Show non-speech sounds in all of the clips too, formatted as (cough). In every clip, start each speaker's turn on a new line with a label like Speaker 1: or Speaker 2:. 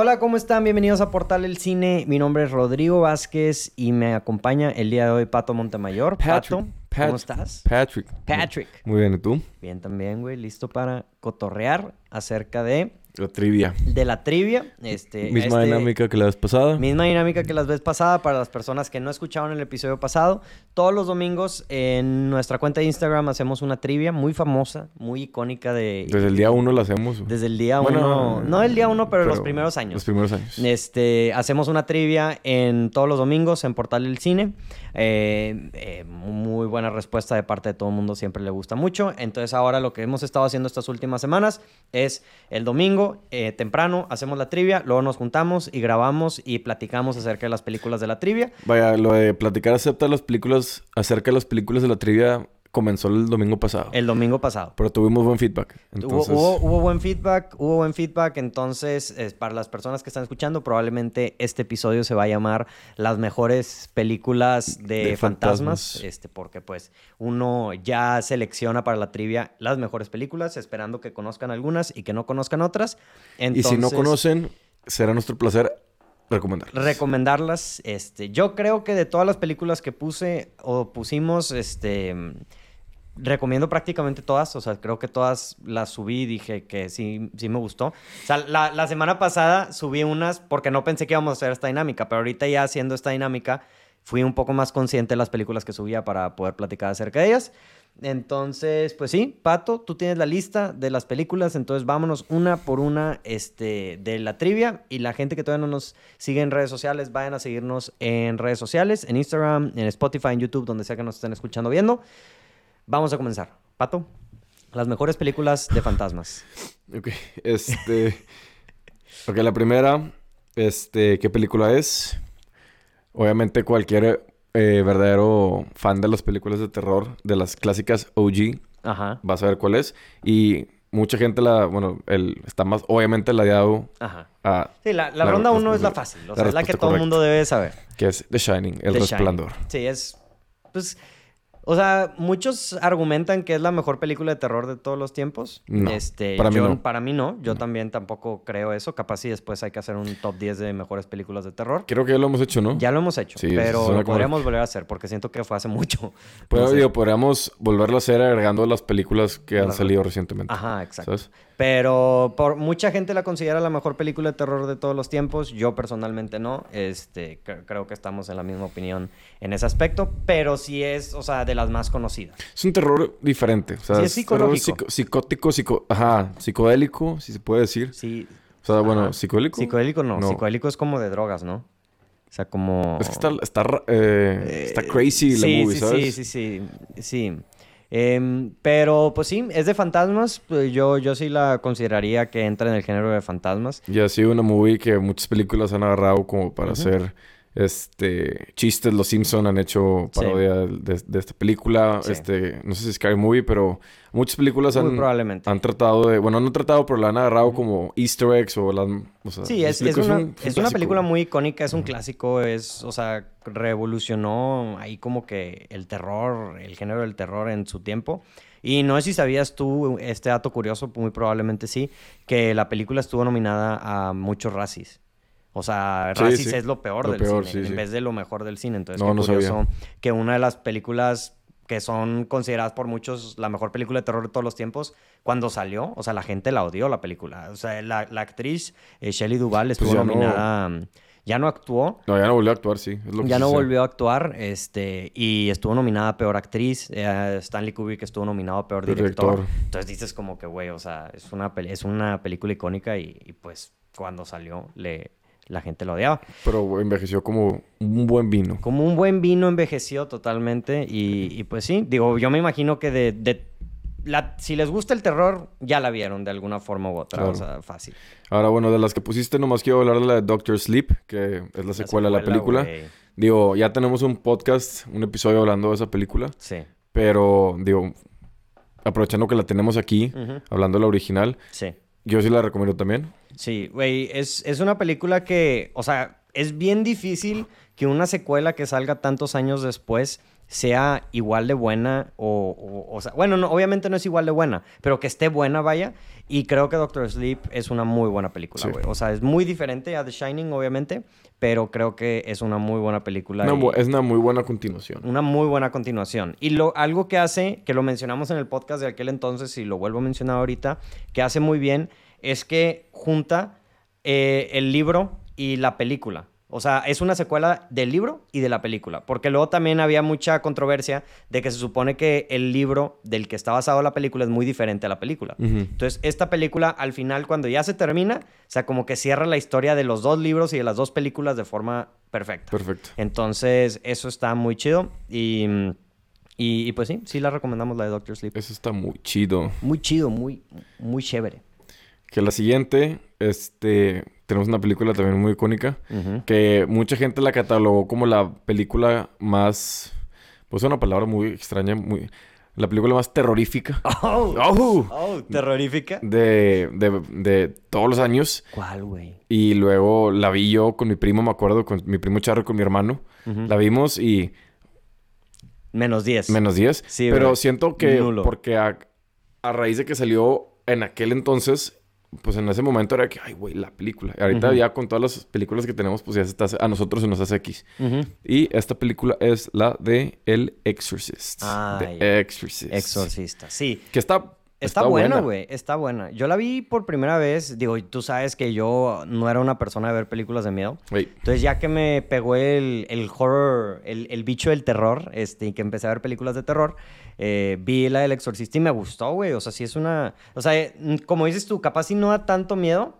Speaker 1: Hola, ¿cómo están? Bienvenidos a Portal el Cine. Mi nombre es Rodrigo Vázquez y me acompaña el día de hoy Pato Montemayor.
Speaker 2: Patrick.
Speaker 1: Pato,
Speaker 2: Pat-
Speaker 1: ¿cómo estás?
Speaker 2: Patrick.
Speaker 1: Patrick.
Speaker 2: Muy bien, ¿y tú?
Speaker 1: Bien también, güey. Listo para cotorrear acerca de,
Speaker 2: La trivia.
Speaker 1: de la trivia. Este,
Speaker 2: Misma
Speaker 1: este-
Speaker 2: dinámica que la vez pasada.
Speaker 1: Misma dinámica que las vez pasada para las personas que no escucharon el episodio pasado. Todos los domingos en nuestra cuenta de Instagram hacemos una trivia muy famosa, muy icónica de...
Speaker 2: Desde el día uno la hacemos.
Speaker 1: Desde el día
Speaker 2: Bueno,
Speaker 1: uno... No el día uno, pero, los primeros años.
Speaker 2: Los primeros años.
Speaker 1: Este, hacemos una trivia en todos los domingos en Portal del Cine. Eh, eh, muy buena respuesta de parte de todo el mundo, siempre le gusta mucho. Entonces ahora lo que hemos estado haciendo estas últimas semanas es el domingo eh, temprano hacemos la trivia, luego nos juntamos y grabamos y platicamos acerca de las películas de la trivia.
Speaker 2: Vaya, lo de platicar acerca de las películas, acerca de las películas de la trivia comenzó el domingo pasado.
Speaker 1: El domingo pasado.
Speaker 2: Pero tuvimos buen feedback.
Speaker 1: Hubo-
Speaker 2: Entonces,
Speaker 1: Hubo, hubo buen feedback, hubo buen feedback, entonces para las personas que están escuchando probablemente este episodio se va a llamar las mejores películas de,
Speaker 2: De
Speaker 1: fantasmas,
Speaker 2: fantasmas.
Speaker 1: este porque pues uno ya selecciona para la trivia las mejores películas, esperando que conozcan algunas y que no conozcan otras.
Speaker 2: y si no conocen, será nuestro placer recomendar.
Speaker 1: recomendarlas, este, yo creo que de todas las películas que puse o pusimos, este, recomiendo prácticamente todas, o sea, creo que todas las subí y dije que sí, sí me gustó. O sea, la, la semana pasada subí unas porque no pensé que íbamos a hacer esta dinámica, pero ahorita ya haciendo esta dinámica fui un poco más consciente de las películas que subía para poder platicar acerca de ellas. Entonces, pues sí, Pato, tú tienes la lista de las películas, entonces vámonos una por una este, de la trivia y la gente que todavía no nos sigue en redes sociales, vayan a seguirnos en redes sociales, en Instagram, en Spotify, en YouTube, donde sea que nos estén escuchando viendo. Vamos a comenzar. Pato, las mejores películas de fantasmas.
Speaker 2: Ok, este... ok, la primera, este, ¿qué película es? Obviamente cualquier eh, verdadero fan de las películas de terror, de las clásicas OG,
Speaker 1: Ajá,
Speaker 2: va a saber cuál es. Y mucha gente la, bueno, el, está más obviamente ladeado
Speaker 1: ajá.
Speaker 2: a,
Speaker 1: Sí, la, la
Speaker 2: La
Speaker 1: ronda
Speaker 2: respuesta-
Speaker 1: uno es la fácil, o
Speaker 2: la
Speaker 1: sea, es la que todo el mundo debe saber.
Speaker 2: que es The Shining, El
Speaker 1: The Shining.
Speaker 2: Resplandor.
Speaker 1: Sí, es. Pues. O sea, muchos argumentan que es la mejor película de terror de todos los tiempos.
Speaker 2: No,
Speaker 1: este,
Speaker 2: para mí
Speaker 1: yo-
Speaker 2: no.
Speaker 1: Para mí no. Yo
Speaker 2: No.
Speaker 1: también tampoco creo eso. Capaz si después hay que hacer un top 10 de mejores películas de terror.
Speaker 2: Creo que ya lo hemos hecho, ¿no?
Speaker 1: Ya lo hemos hecho,
Speaker 2: Sí,
Speaker 1: pero lo
Speaker 2: como-
Speaker 1: podríamos volver a hacer porque siento que fue hace mucho.
Speaker 2: Pero (laughs) digo, podríamos volverlo a hacer agregando las películas que han salido recientemente.
Speaker 1: Ajá, exacto.
Speaker 2: ¿Sabes?
Speaker 1: Pero por mucha gente la considera la mejor película de terror de todos los tiempos. Yo personalmente no. Este, cre- creo que estamos en la misma opinión en ese aspecto. Pero sí es, o sea, de las más conocidas.
Speaker 2: Es un terror diferente. O sea,
Speaker 1: Sí, es
Speaker 2: terror
Speaker 1: psicológico.
Speaker 2: psico- psicótico, psico... Ajá, psicodélico, si se puede decir.
Speaker 1: Sí.
Speaker 2: O sea, bueno, psicodélico.
Speaker 1: Psicodélico no.
Speaker 2: No.
Speaker 1: Psicodélico es como de drogas, ¿no? O sea, como...
Speaker 2: Es que está, está, eh, está
Speaker 1: Eh,
Speaker 2: crazy la
Speaker 1: sí,
Speaker 2: movie,
Speaker 1: sí,
Speaker 2: ¿sabes?
Speaker 1: Sí, sí, sí, sí. Em, pero pues sí, es de fantasmas. pues, yo, yo sí la consideraría que entra en el género de fantasmas.
Speaker 2: Y ha sido una movie que muchas películas han agarrado como para hacer este chistes. Los Simpson han hecho
Speaker 1: Sí.
Speaker 2: parodia de, de esta película.
Speaker 1: Sí.
Speaker 2: Este, no sé si es Scary Movie, pero muchas películas han,
Speaker 1: probablemente.
Speaker 2: han tratado de, bueno, no han tratado, pero la han agarrado como Easter eggs o las, o sea,
Speaker 1: Sí,
Speaker 2: ¿me
Speaker 1: es, es una,
Speaker 2: un-
Speaker 1: es
Speaker 2: un
Speaker 1: una película muy icónica, es un clásico, es, o sea, revolucionó ahí como que el terror, el género del terror en su tiempo. Y no sé si sabías tú este dato curioso, muy probablemente sí, que la película estuvo nominada a muchos Razzies. O sea,
Speaker 2: Sí, sí.
Speaker 1: es lo peor
Speaker 2: Lo
Speaker 1: del
Speaker 2: peor,
Speaker 1: cine,
Speaker 2: sí,
Speaker 1: en vez de lo mejor del cine. Entonces,
Speaker 2: No,
Speaker 1: qué
Speaker 2: no
Speaker 1: curioso
Speaker 2: sabía.
Speaker 1: que una de las películas que son consideradas por muchos la mejor película de terror de todos los tiempos, cuando salió, o sea, la gente la odió la película. O sea, la, la actriz eh, Shelley Duvall estuvo
Speaker 2: Pues no-
Speaker 1: nominada, mm, ya no actuó,
Speaker 2: No, ya no volvió a actuar, sí. es lo que
Speaker 1: ya no
Speaker 2: sé.
Speaker 1: volvió a actuar, este, y estuvo nominada a Peor Actriz, eh, Stanley Kubrick estuvo nominado a Peor Director.
Speaker 2: director.
Speaker 1: Entonces dices como que, güey, o sea, es una, es una película icónica y, y, pues cuando salió le, la gente la odiaba.
Speaker 2: Pero envejeció como un buen vino.
Speaker 1: Como un buen vino envejeció totalmente y, y pues sí, digo, yo me imagino que de, de la- si les gusta el terror, ya la vieron de alguna forma u otra, o sea, fácil.
Speaker 2: Ahora, bueno, de las que pusiste, nomás quiero hablar de la de Doctor Sleep, que es la secuela, de la película. Digo, ya tenemos un podcast, un episodio hablando de esa película.
Speaker 1: Sí.
Speaker 2: Pero, digo, aprovechando que la tenemos aquí, hablando de la original,
Speaker 1: Sí.
Speaker 2: Yo sí la recomiendo también.
Speaker 1: Sí, güey, es, es una película que, o sea, es bien difícil que una secuela que salga tantos años después sea igual de buena o, o, o sea, bueno, no, obviamente no es igual de buena, pero que esté buena, vaya. Y creo que Doctor Sleep es una muy buena película,
Speaker 2: Sí.
Speaker 1: güey. O sea, es muy diferente a The Shining, obviamente, pero creo que es una muy buena película.
Speaker 2: Es una muy buena continuación.
Speaker 1: una muy buena continuación. Y lo, algo que hace, que lo mencionamos en el podcast de aquel entonces y lo vuelvo a mencionar ahorita, que hace muy bien, es que junta eh, el libro y la película. O sea, es una secuela del libro y de la película. Porque luego también había mucha controversia de que se supone que el libro del que está basado la película es muy diferente a la película. Entonces, esta película, al final, cuando ya se termina, o sea, como que cierra la historia de los dos libros y de las dos películas de forma perfecta.
Speaker 2: Perfecto.
Speaker 1: Entonces, eso está muy chido. Y, y, y, pues sí, sí la recomendamos la de Doctor Sleep.
Speaker 2: Eso está muy chido.
Speaker 1: Muy chido, muy, muy chévere.
Speaker 2: Que la siguiente, este, tenemos una película también muy icónica. Que mucha gente la catalogó como la película más... Pues una palabra muy extraña, muy... La película más terrorífica. (laughs)
Speaker 1: Oh,
Speaker 2: ¡Oh!
Speaker 1: oh, terrorífica.
Speaker 2: De, de, de todos los años.
Speaker 1: ¿Cuál, güey?
Speaker 2: Y luego la vi yo con mi primo, me acuerdo, con mi primo Charro y con mi hermano. La vimos y
Speaker 1: Menos 10.
Speaker 2: menos 10.
Speaker 1: Sí,
Speaker 2: pero siento que
Speaker 1: Nulo.
Speaker 2: porque a, a raíz de que salió en aquel entonces, pues en ese momento era que, ay, güey, la película. Y ahorita ya con todas las películas que tenemos, pues ya se está, a nosotros se nos hace X. Y esta película es la de El Exorcist.
Speaker 1: Ah,
Speaker 2: The. Exorcist.
Speaker 1: Exorcista. Sí.
Speaker 2: Que está...
Speaker 1: Está, buena, güey. Está buena. Yo la vi por primera vez. Digo, tú sabes que yo no era una persona de ver películas de miedo. Entonces, ya que me pegó el, el horror, el, el bicho del terror, este, y que empecé a ver películas de terror, eh, vi la del exorcista y me gustó, güey. O sea, sí es una. O sea, eh, como dices tú, capaz sí no da tanto miedo,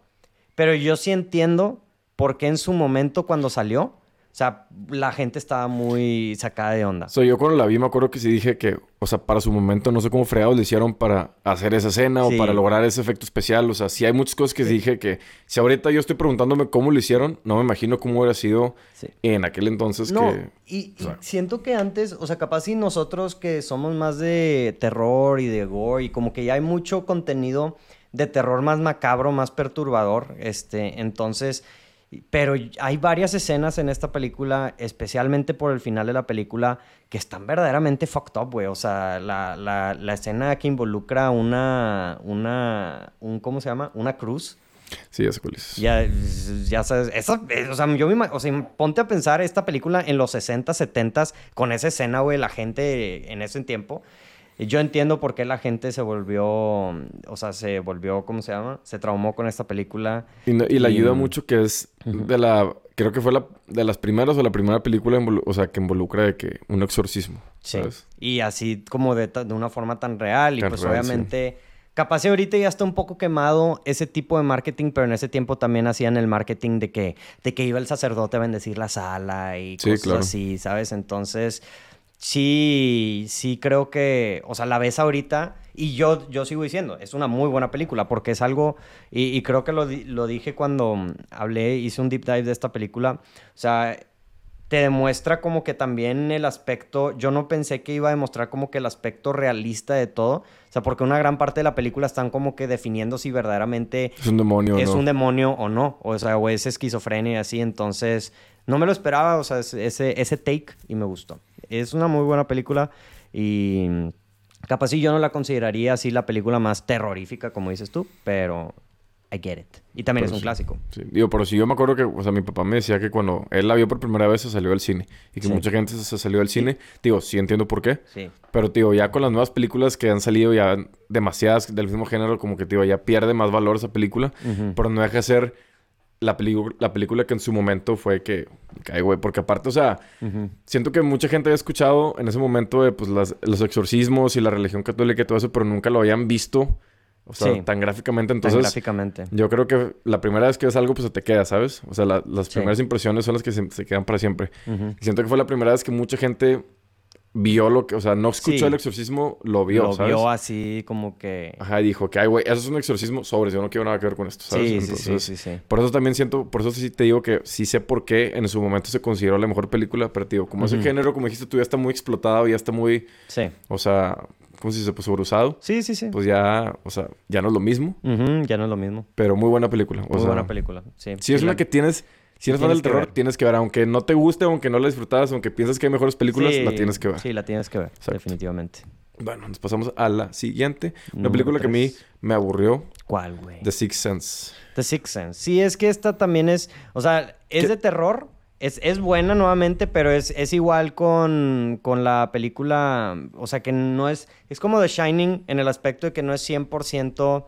Speaker 1: pero yo sí entiendo por qué en su momento cuando salió, sea, la gente estaba muy sacada de onda.
Speaker 2: So, yo cuando la vi me acuerdo que sí dije que, o sea, para su momento no sé cómo fregados le hicieron para hacer esa escena
Speaker 1: Sí.
Speaker 2: o para lograr ese efecto especial. O sea, sí hay muchas cosas que dije que si ahorita yo estoy preguntándome cómo lo hicieron, no me imagino cómo hubiera sido
Speaker 1: Sí.
Speaker 2: en aquel entonces
Speaker 1: No,
Speaker 2: que...
Speaker 1: y,
Speaker 2: o sea-
Speaker 1: siento que antes, o sea, capaz si nosotros que somos más de terror y de gore y como que ya hay mucho contenido de terror más macabro, más perturbador, este, entonces, pero hay varias escenas en esta película, especialmente por el final de la película, que están verdaderamente fucked up, güey, o sea, la, la, la escena que involucra una, una, un, ¿cómo se llama? Una cruz.
Speaker 2: Sí, ya sé cuál es.
Speaker 1: Ya, ya sabes, esa, eh, o sea, yo me o sea, ponte a pensar esta película en los 60, 70 con esa escena, güey, la gente en ese tiempo. Yo entiendo por qué la gente se volvió, o sea, se volvió, ¿cómo se llama? Se traumó con esta película.
Speaker 2: Y, no- y le
Speaker 1: Y,
Speaker 2: ayuda mucho que es de la... Creo que fue la, de las primeras o la primera película, o sea, que involucra de que un exorcismo,
Speaker 1: Sí.
Speaker 2: ¿sabes?
Speaker 1: Y así como de, de una forma tan real. Y
Speaker 2: Tan
Speaker 1: pues
Speaker 2: real, sí.
Speaker 1: obviamente, capaz ahorita ya está un poco quemado ese tipo de marketing, pero en ese tiempo también hacían el marketing de que, de que iba el sacerdote a bendecir la sala y
Speaker 2: Sí,
Speaker 1: cosas
Speaker 2: claro.
Speaker 1: así, ¿sabes? Entonces, sí, sí creo que, o sea, la ves ahorita y yo, yo sigo diciendo, es una muy buena película porque es algo, y, y creo que lo, lo dije cuando mm, hablé, hice un deep dive de esta película, o sea, te demuestra como que también el aspecto, yo no pensé que iba a demostrar como que el aspecto realista de todo, o sea, porque una gran parte de la película están como que definiendo si verdaderamente
Speaker 2: Es un demonio,
Speaker 1: es
Speaker 2: ¿no?
Speaker 1: un demonio o no, o sea, o es esquizofrenia y así, entonces no me lo esperaba, o sea, es- ese, ese take y me gustó. Es una muy buena película y capaz si yo no la consideraría así la película más terrorífica como dices tú, pero I get it. Y también
Speaker 2: Pero
Speaker 1: es un
Speaker 2: sí.
Speaker 1: clásico.
Speaker 2: Sí, digo, pero si yo me acuerdo que, o sea, mi papá me decía que cuando él la vio por primera vez se salió del cine. Y que
Speaker 1: Sí.
Speaker 2: mucha gente se salió del cine. Digo, sí entiendo por qué.
Speaker 1: Sí.
Speaker 2: Pero, tío, ya con las nuevas películas que han salido, ya demasiadas del mismo género, como que, tío, ya pierde más valor esa película. Pero no deja de ser la, la película que en su momento fue que... Cae, güey. Porque aparte, o sea, siento que mucha gente había escuchado en ese momento de, pues, las- los exorcismos y la religión católica y todo eso, pero nunca lo habían visto. O sea,
Speaker 1: Sí.
Speaker 2: tan gráficamente.
Speaker 1: Tan
Speaker 2: Entonces...
Speaker 1: gráficamente.
Speaker 2: Yo creo que la primera vez que ves algo, pues se te queda, ¿sabes? O sea, la- las
Speaker 1: Sí.
Speaker 2: primeras impresiones son las que se, se quedan para siempre. Y siento que fue la primera vez que mucha gente vio lo que, o sea, no escuchó
Speaker 1: Sí.
Speaker 2: el exorcismo, lo vio,
Speaker 1: lo
Speaker 2: ¿sabes?
Speaker 1: vio así como que...
Speaker 2: Ajá, y dijo que, ay, güey, eso es un exorcismo sobre, yo no quiero nada que ver con esto, ¿sabes?
Speaker 1: Sí, sí, sí, sí, sí.
Speaker 2: Por eso también siento, por eso sí te digo que sí sé por qué en su momento se consideró la mejor película, pero tío, como ese género, como dijiste tú, ya está muy explotado, ya está muy,
Speaker 1: Sí.
Speaker 2: o sea, ¿cómo se dice? Pues sobreusado.
Speaker 1: Sí, sí, sí.
Speaker 2: Pues ya, o sea, ya no es lo mismo,
Speaker 1: Ujú, ya no es lo mismo.
Speaker 2: pero muy buena película. O
Speaker 1: Muy
Speaker 2: sea,
Speaker 1: buena película. Sí,
Speaker 2: Sí, es
Speaker 1: la-
Speaker 2: una que tienes Si eres fan del terror,
Speaker 1: ver.
Speaker 2: tienes que ver. Aunque no te guste, aunque no la disfrutabas, aunque pienses que hay mejores películas,
Speaker 1: Sí,
Speaker 2: la tienes que ver.
Speaker 1: Sí, la tienes que ver,
Speaker 2: Exacto.
Speaker 1: definitivamente.
Speaker 2: Bueno, nos pasamos a la siguiente. Una
Speaker 1: Número
Speaker 2: película que a mí me aburrió.
Speaker 1: ¿Cuál, güey?
Speaker 2: The Sixth Sense.
Speaker 1: The Sixth Sense. Sí, es que esta también es, o sea, es
Speaker 2: ¿Qué?
Speaker 1: de terror. Es, es buena nuevamente, pero es, es igual con, con la película, o sea, que no es, es como The Shining en el aspecto de que no es 100%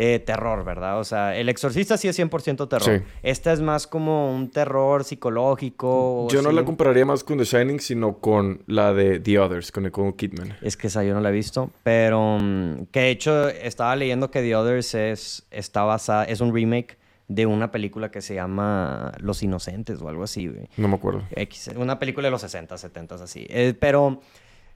Speaker 1: eh, terror, ¿verdad? O sea, El Exorcista sí es 100% terror.
Speaker 2: Sí.
Speaker 1: Esta es más como un terror psicológico.
Speaker 2: Yo no
Speaker 1: así.
Speaker 2: la compararía más con The Shining, sino con la de The Others, con Nicole Kidman.
Speaker 1: Es que esa yo no la he visto, pero mm, que de hecho estaba leyendo que The Others es, está basada, es un remake de una película que se llama Los Inocentes o algo así, güey.
Speaker 2: No me acuerdo.
Speaker 1: X, una película de los 60, 70, así. Eh, pero,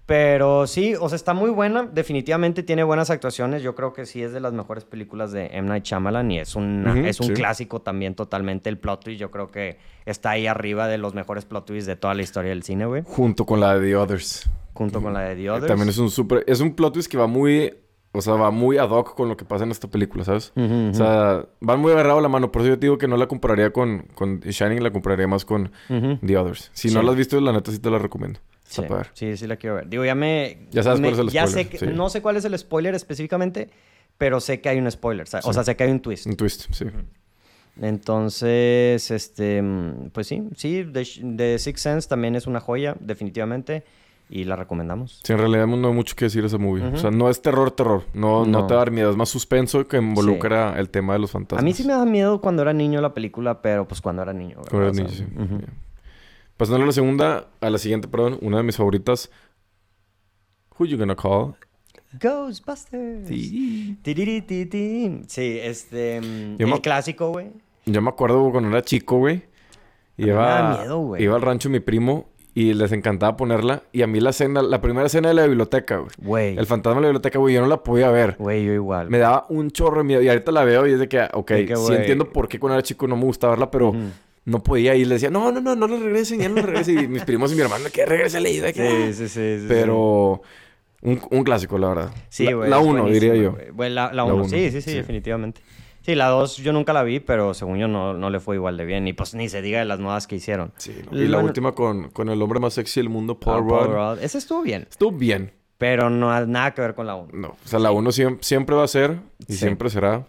Speaker 1: pero sí, o sea, está muy buena. Definitivamente tiene buenas actuaciones. Yo creo que sí es de las mejores películas de M. Night Shyamalan y es, una-
Speaker 2: Ujú,
Speaker 1: es un
Speaker 2: sí.
Speaker 1: clásico también totalmente. El plot twist yo creo que está ahí arriba de los mejores plot twists de toda la historia del cine, güey.
Speaker 2: Junto con la de The Others.
Speaker 1: Junto con la de The Others.
Speaker 2: También es un súper... Es un plot twist que va muy... O sea, va muy ad hoc con lo que pasa en esta película, ¿sabes? O sea, van muy agarrado la mano. Por eso yo te digo que no la compararía con, con The Shining, la compararía más con. The Others. Si no la has visto, la neta sí te la recomiendo.
Speaker 1: Sí, sí, sí la quiero ver. Digo, ya me...
Speaker 2: Ya sabes
Speaker 1: me-
Speaker 2: cuál es el
Speaker 1: ya
Speaker 2: spoiler,
Speaker 1: sé que-
Speaker 2: sí.
Speaker 1: No sé cuál es el spoiler específicamente, pero sé que hay un spoiler. sa- O
Speaker 2: Sí.
Speaker 1: sea, sé que hay un twist.
Speaker 2: Un twist, sí.
Speaker 1: Entonces, este... Pues sí, sí. The, The Sixth Sense también es una joya, definitivamente. Y la recomendamos.
Speaker 2: Sí, en realidad no hay mucho que decir de esa movie.
Speaker 1: Ujú.
Speaker 2: O sea, no es terror, terror. No, no.
Speaker 1: No.
Speaker 2: te va a dar miedo. Es más suspenso que involucra el tema de los fantasmas.
Speaker 1: A mí sí me da miedo cuando era niño la película, pero pues cuando era niño. ¿verdad?
Speaker 2: Cuando
Speaker 1: O
Speaker 2: eras
Speaker 1: sea,
Speaker 2: niño, sí.
Speaker 1: ujú.
Speaker 2: Ya. Pasando a la segunda, a la siguiente, perdón, una de mis favoritas. Who you gonna call?
Speaker 1: Ghostbusters.
Speaker 2: Sí.
Speaker 1: Sí, este... mm,
Speaker 2: Yo
Speaker 1: el clásico, güey.
Speaker 2: Yo me acuerdo cuando era chico, güey. Iba,
Speaker 1: miedo, güey.
Speaker 2: iba al rancho de mi primo y les encantaba ponerla. Y a mí la escena, la primera escena de la biblioteca, güey.
Speaker 1: Güey.
Speaker 2: El fantasma de la biblioteca, güey, yo no la podía ver.
Speaker 1: Güey, yo igual.
Speaker 2: Me daba un chorro de miedo. Y ahorita la veo y es de que, ok,
Speaker 1: De que,
Speaker 2: sí entiendo por qué cuando era chico no me gustaba verla, pero. No podía. Y le decía, no, no, no, no lo regresen, ya no lo regresen. y mis primos y mi hermano, que regrese y de que...
Speaker 1: Sí, sí, sí. sí,
Speaker 2: Pero un, un clásico, la verdad.
Speaker 1: Sí,
Speaker 2: La-
Speaker 1: güey.
Speaker 2: La
Speaker 1: es
Speaker 2: uno, diría
Speaker 1: buenísima,
Speaker 2: yo.
Speaker 1: Güey, la, la
Speaker 2: La
Speaker 1: uno.
Speaker 2: uno,
Speaker 1: Sí, sí, sí,
Speaker 2: sí.
Speaker 1: definitivamente. Sí, la dos yo nunca la vi, pero según yo no, no le fue igual de bien. Y pues ni se diga de las nuevas que hicieron.
Speaker 2: Sí, ¿no? Y la
Speaker 1: Bueno,
Speaker 2: última con, con el hombre más sexy del mundo,
Speaker 1: ah,
Speaker 2: Paul,
Speaker 1: Paul
Speaker 2: Rudd.
Speaker 1: Rudd. Ese estuvo bien,
Speaker 2: Estuvo bien.
Speaker 1: pero no ha nada que ver con la uno.
Speaker 2: No, o sea, la uno siem- siempre va a ser y
Speaker 1: Sí.
Speaker 2: siempre será,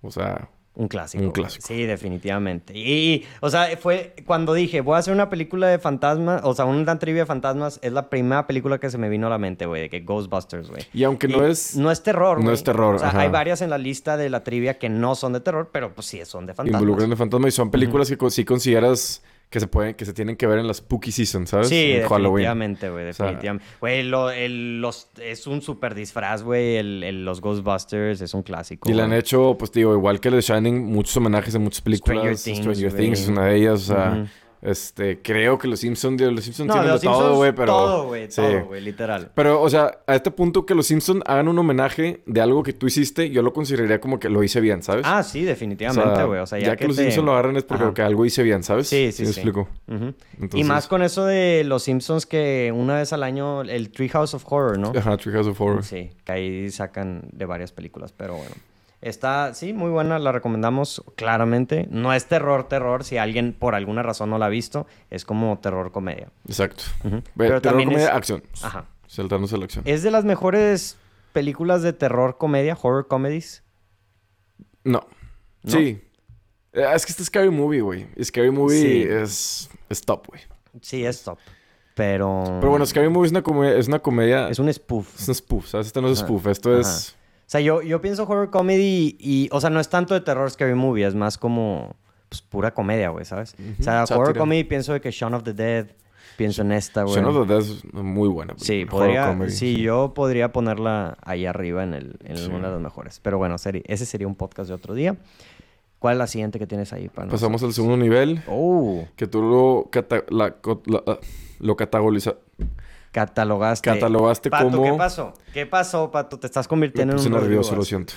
Speaker 2: o sea,
Speaker 1: Un clásico.
Speaker 2: Un clásico.
Speaker 1: Sí, definitivamente. Y, o sea, fue cuando dije, voy a hacer una película de fantasmas, o sea, una trivia de fantasmas, es la primera película que se me vino a la mente, güey, de que Ghostbusters, güey.
Speaker 2: y aunque
Speaker 1: Y
Speaker 2: no es
Speaker 1: No es terror,
Speaker 2: no es terror,
Speaker 1: O sea,
Speaker 2: ajá.
Speaker 1: hay varias en la lista de la trivia que no son de terror, pero pues sí son de fantasmas.
Speaker 2: involucran de fantasma y son películas que sí consideras que se pueden, que se tienen que ver en la spooky season, ¿sabes?
Speaker 1: Sí,
Speaker 2: En
Speaker 1: definitivamente, güey, definitivamente. Güey, lo- el- los, es un super disfraz, güey, el, el- los Ghostbusters es un clásico.
Speaker 2: Y le han hecho, pues digo, igual que The Shining, muchos homenajes en muchas películas.
Speaker 1: Stranger Things,
Speaker 2: Stranger. Things es una de ellas, o sea. Este, creo que los Simpsons, los Simpsons
Speaker 1: No,
Speaker 2: tienen
Speaker 1: de,
Speaker 2: todo, güey, pero
Speaker 1: todo, güey,
Speaker 2: sí.
Speaker 1: todo, güey, literal.
Speaker 2: Pero, o sea, a este punto que los Simpsons hagan un homenaje de algo que tú hiciste, yo lo consideraría como que lo hice bien, ¿sabes?
Speaker 1: Ah, sí, definitivamente, güey. O sea, ya,
Speaker 2: que, los
Speaker 1: te-
Speaker 2: Simpsons lo agarran es porque
Speaker 1: Ajá.
Speaker 2: que algo hice bien, ¿sabes?
Speaker 1: Sí, sí,
Speaker 2: me
Speaker 1: sí.
Speaker 2: explico?
Speaker 1: Ujú. Y
Speaker 2: Entonces-
Speaker 1: más con eso de los Simpsons que una vez al año, el Treehouse of Horror, ¿no?
Speaker 2: Ajá, Treehouse of Horror.
Speaker 1: Sí, que ahí sacan de varias películas, pero bueno. Está, sí, muy buena, la recomendamos claramente. No es terror, terror, si alguien por alguna razón no la ha visto, es como terror comedia.
Speaker 2: Exacto.
Speaker 1: Pero
Speaker 2: terror,
Speaker 1: también
Speaker 2: comedia,
Speaker 1: es-
Speaker 2: acción.
Speaker 1: Ajá.
Speaker 2: Saltándose la acción.
Speaker 1: ¿Es de las mejores películas de terror comedia, horror comedies?
Speaker 2: No.
Speaker 1: ¿No?
Speaker 2: Sí. Eh, Es que este Scary Movie, güey. Scary Movie
Speaker 1: Sí.
Speaker 2: es, es top, güey.
Speaker 1: Sí, es top. Pero...
Speaker 2: Pero bueno, Scary Movie es una comedia, es una comedia,
Speaker 1: Es un spoof.
Speaker 2: es un spoof, ¿sabes? Este no es
Speaker 1: Ajá.
Speaker 2: spoof, esto
Speaker 1: Ajá.
Speaker 2: es...
Speaker 1: O sea, yo, yo pienso horror comedy y, o sea, no es tanto de terror scary movie, es más como, pues, pura comedia, güey, ¿sabes? O sea, horror comedy pienso de que Shaun of the Dead, pienso en esta, güey.
Speaker 2: Shaun of the Dead es muy buena.
Speaker 1: Sí, podría,
Speaker 2: comedy.
Speaker 1: sí, yo podría ponerla ahí arriba en, el, en
Speaker 2: Sí.
Speaker 1: de las mejores. Pero bueno, ese sería un podcast de otro día. ¿Cuál es la siguiente que tienes ahí para
Speaker 2: Pasamos al segundo nivel,
Speaker 1: Oh,
Speaker 2: que tú lo, cata- la- co- la- lo categoriza-
Speaker 1: catalogaste.
Speaker 2: catalogaste
Speaker 1: Pato,
Speaker 2: como...
Speaker 1: ¿qué pasó? ¿Qué pasó, Pato? Te estás convirtiendo en un
Speaker 2: nervioso, lo siento.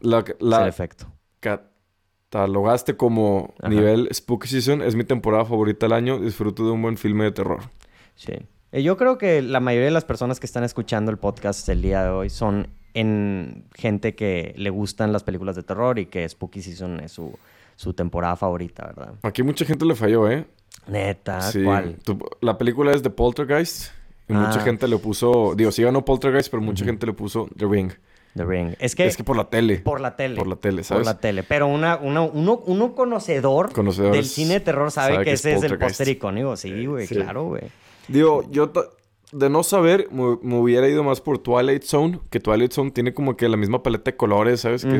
Speaker 2: La,
Speaker 1: es
Speaker 2: la
Speaker 1: el efecto.
Speaker 2: catalogaste como
Speaker 1: Ajá.
Speaker 2: nivel Spooky Season. Es mi temporada favorita del año. Disfruto de un buen filme de terror.
Speaker 1: Sí. Yo creo que la mayoría de las personas que están escuchando el podcast el día de hoy son en gente que le gustan las películas de terror y que Spooky Season es su, su temporada favorita, ¿verdad?
Speaker 2: Aquí mucha gente le falló, ¿eh?
Speaker 1: Neta,
Speaker 2: Sí.
Speaker 1: ¿cuál?
Speaker 2: Tu- la película es de Poltergeist. Y mucha
Speaker 1: Ah.
Speaker 2: gente le puso... Digo, sí ganó Poltergeist, pero mucha gente le puso The Ring.
Speaker 1: The Ring. Es que,
Speaker 2: es que por la tele.
Speaker 1: por la tele.
Speaker 2: Por la tele,
Speaker 1: Por
Speaker 2: ¿sabes?
Speaker 1: la tele. Pero una, una- uno, uno conocedor
Speaker 2: Conocedores
Speaker 1: del cine de terror sabe,
Speaker 2: sabe
Speaker 1: que,
Speaker 2: que es
Speaker 1: ese es el póster icónico. Sí, güey,
Speaker 2: Sí.
Speaker 1: claro, güey.
Speaker 2: Digo, yo de no saber, me, me hubiera ido más por Twilight Zone, que Twilight Zone tiene como que la misma paleta de colores, ¿sabes? Que,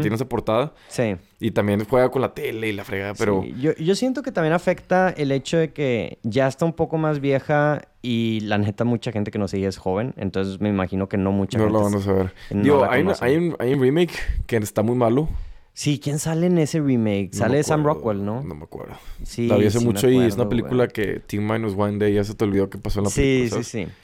Speaker 2: tiene esa portada.
Speaker 1: Sí.
Speaker 2: Y también juega con la tele y la fregada, pero...
Speaker 1: Sí, Yo, yo siento que también afecta el hecho de que ya está un poco más vieja y la neta mucha gente que nos sigue es joven. Entonces me imagino que no mucha
Speaker 2: No
Speaker 1: gente...
Speaker 2: lo van a saber.
Speaker 1: no
Speaker 2: Digo, hay, hay un, hay un remake que está muy malo.
Speaker 1: Sí, ¿quién sale en ese remake?
Speaker 2: No
Speaker 1: Sale Sam
Speaker 2: acuerdo,
Speaker 1: Rockwell, ¿no?
Speaker 2: No me acuerdo.
Speaker 1: Sí,
Speaker 2: la vi hace
Speaker 1: sí
Speaker 2: mucho y es una
Speaker 1: acuerdo,
Speaker 2: película
Speaker 1: güey.
Speaker 2: que Team Minus One Day ya se te olvidó qué pasó en la
Speaker 1: Sí,
Speaker 2: película.
Speaker 1: sí,
Speaker 2: ¿sabes?
Speaker 1: sí.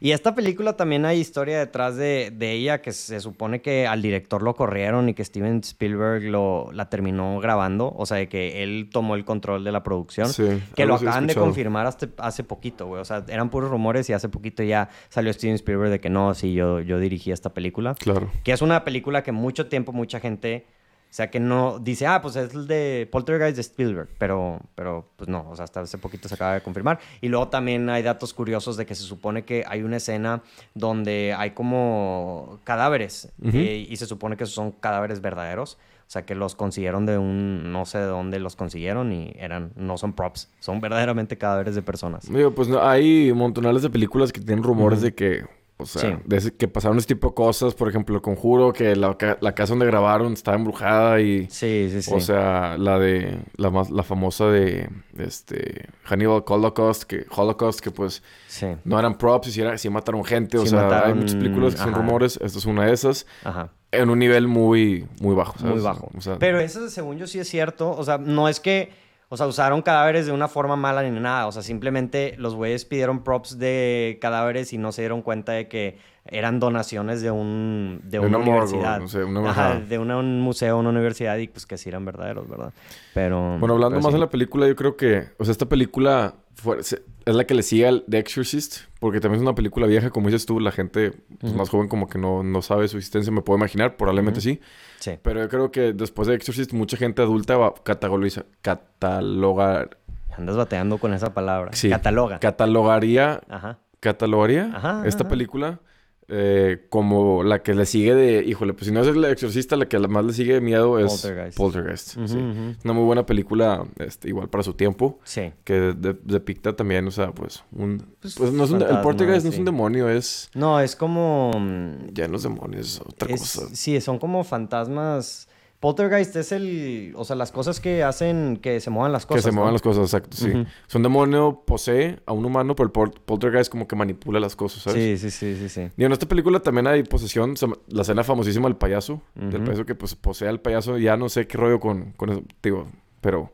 Speaker 1: Y esta película también hay historia detrás de, de ella que se supone que al director lo corrieron y que Steven Spielberg lo, la terminó grabando. O sea, de que él tomó el control de la producción.
Speaker 2: Sí,
Speaker 1: Que lo
Speaker 2: sí
Speaker 1: acaban de confirmar hasta, hace poquito, güey. O sea, eran puros rumores y hace poquito ya salió Steven Spielberg de que no, sí, yo, yo dirigí esta película.
Speaker 2: Claro.
Speaker 1: Que es una película que mucho tiempo mucha gente, o sea, que no dice, ah, pues es el de Poltergeist de Spielberg, pero, pero pues no, o sea, hasta hace poquito se acaba de confirmar. Y luego también hay datos curiosos de que se supone que hay una escena donde hay como cadáveres eh, y se supone que son cadáveres verdaderos. O sea, que los consiguieron de un, no sé de dónde los consiguieron y eran, no son props, son verdaderamente cadáveres de personas.
Speaker 2: Digo, pues no, hay montonales de películas que tienen rumores de que, o sea,
Speaker 1: Sí.
Speaker 2: ese- que pasaron este tipo de cosas. Por ejemplo, Conjuro, que la, la casa donde grabaron estaba embrujada y...
Speaker 1: Sí, sí, sí.
Speaker 2: O sea, la de... La, más, la famosa de... Este... Hannibal Holocaust, que, Holocaust, que pues...
Speaker 1: sí.
Speaker 2: No eran props, y sí, era- sí mataron gente. O sea, hay muchas películas que son rumores. Esta es una de esas.
Speaker 1: Ajá.
Speaker 2: En un nivel muy... Muy bajo, ¿sabes?
Speaker 1: Muy bajo.
Speaker 2: O sea,
Speaker 1: Pero eso, según yo, sí es cierto. O sea, no es que, o sea, usaron cadáveres de una forma mala ni nada. O sea, simplemente los güeyes pidieron props de cadáveres y no se dieron cuenta de que eran donaciones de un de
Speaker 2: De
Speaker 1: una, universidad.
Speaker 2: no sé, una-
Speaker 1: Ajá,
Speaker 2: ajá.
Speaker 1: de una- un museo, una universidad y pues que sí eran verdaderos, ¿verdad? Pero
Speaker 2: Bueno, hablando
Speaker 1: pero
Speaker 2: más
Speaker 1: sí.
Speaker 2: de la película, yo creo que... O sea, esta película fue- se- es la que le sigue al The Exorcist. Porque también es una película vieja. Como dices tú, la gente pues, más joven como que no, no sabe su existencia. Me puedo imaginar. Probablemente sí.
Speaker 1: Sí.
Speaker 2: Pero yo creo que después de Exorcist, mucha gente adulta va a catalogiza- catalogar...
Speaker 1: Andas bateando con esa palabra.
Speaker 2: Sí.
Speaker 1: Cataloga.
Speaker 2: Catalogaría...
Speaker 1: Ajá.
Speaker 2: Catalogaría
Speaker 1: Ajá,
Speaker 2: esta
Speaker 1: ajá.
Speaker 2: película eh, como la que le sigue de... Híjole, pues si no es el exorcista, la que más le sigue de miedo es
Speaker 1: Poltergeist.
Speaker 2: Poltergeist. Sí. una muy buena película, este, igual para su tiempo.
Speaker 1: Sí.
Speaker 2: Que de- de- depicta también, o sea, pues un...
Speaker 1: Pues,
Speaker 2: Pues, no es un... El Poltergeist no es un demonio, es...
Speaker 1: No, es como... mm,
Speaker 2: Ya no es demonio, es otra
Speaker 1: Es-
Speaker 2: cosa.
Speaker 1: Sí, son como fantasmas. Poltergeist es el. O sea, las cosas que hacen que se muevan las
Speaker 2: Que
Speaker 1: cosas.
Speaker 2: se
Speaker 1: ¿no?
Speaker 2: muevan las cosas, exacto, sí. O sea, un demonio posee a un humano, pero el pol- poltergeist como que manipula las cosas, ¿sabes?
Speaker 1: Sí, sí, sí, sí, sí.
Speaker 2: Y en esta película también hay posesión, se llama- la escena famosísima del payaso, del
Speaker 1: Ujú.
Speaker 2: payaso que pues posee al payaso, ya no sé qué rollo con, con eso, digo, pero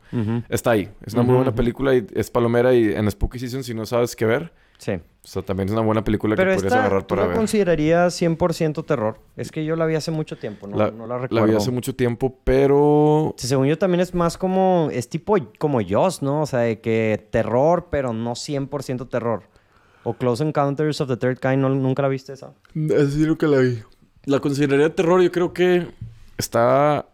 Speaker 2: está ahí. Es una muy buena película y es palomera y en Spooky Season si no sabes qué ver,
Speaker 1: Sí.
Speaker 2: o sea, también es una buena película
Speaker 1: Pero
Speaker 2: que podrías agarrar
Speaker 1: ¿tú
Speaker 2: para
Speaker 1: la
Speaker 2: ver.
Speaker 1: considerarías 100% terror? Es que yo la vi hace mucho tiempo, no
Speaker 2: la,
Speaker 1: no la
Speaker 2: la
Speaker 1: recuerdo.
Speaker 2: vi hace mucho tiempo, pero
Speaker 1: Sí, según yo también es más como... Es tipo como Jaws, ¿no? O sea, de que terror, pero no 100% terror. O Close Encounters of the Third Kind, ¿no? ¿nunca la viste esa?
Speaker 2: Así lo que la vi. La consideraría terror, yo creo que está...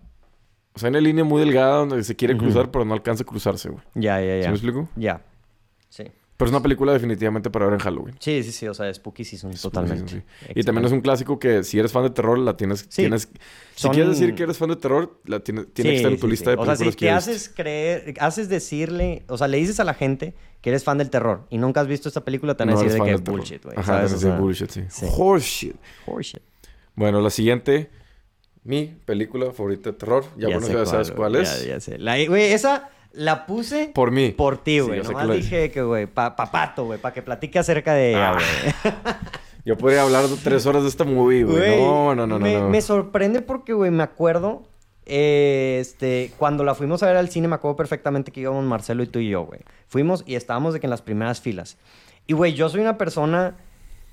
Speaker 2: O sea, en una línea muy delgada donde se quiere cruzar, pero no alcanza a cruzarse, güey.
Speaker 1: Ya, ya,
Speaker 2: ¿Sí
Speaker 1: ya.
Speaker 2: me explico?
Speaker 1: Ya. Sí.
Speaker 2: Pero es una película definitivamente para ver en Halloween.
Speaker 1: Sí, sí, sí. O sea, Spooky Season,
Speaker 2: Spooky
Speaker 1: totalmente.
Speaker 2: Season, sí. Y también es un clásico que si eres fan de terror, la tienes...
Speaker 1: Sí.
Speaker 2: tienes Si quieres decir que eres fan de terror, la tiene, tiene que estar en tu
Speaker 1: sí,
Speaker 2: lista
Speaker 1: sí.
Speaker 2: de
Speaker 1: O sea,
Speaker 2: películas
Speaker 1: si
Speaker 2: que
Speaker 1: te haces creer, haces decirle, o sea, le dices a la gente que eres fan del terror y nunca has visto esta película, te van a decir de que es bullshit, güey.
Speaker 2: Ajá,
Speaker 1: sea,
Speaker 2: bullshit, sí.
Speaker 1: sí.
Speaker 2: Horseshit.
Speaker 1: horseshit.
Speaker 2: Bueno, la siguiente... Mi película favorita de terror. Ya, bueno,
Speaker 1: sé
Speaker 2: ya sabes cuál es.
Speaker 1: Ya, ya sé. La- Güey, esa la puse
Speaker 2: Por mí.
Speaker 1: por ti,
Speaker 2: Sí,
Speaker 1: güey.
Speaker 2: que
Speaker 1: Nomás dije que, güey, pa, papato, güey, para que platique acerca de ella,
Speaker 2: Ah,
Speaker 1: güey. (laughs)
Speaker 2: Yo podría hablar tres horas de esta movie, güey. No, no, no, no.
Speaker 1: me,
Speaker 2: no.
Speaker 1: me sorprende porque, güey, me acuerdo. eh, este, cuando la fuimos a ver al cine, me acuerdo perfectamente que íbamos Marcelo y tú y yo, güey. Fuimos y estábamos de que en las primeras filas. Y, güey, yo soy una persona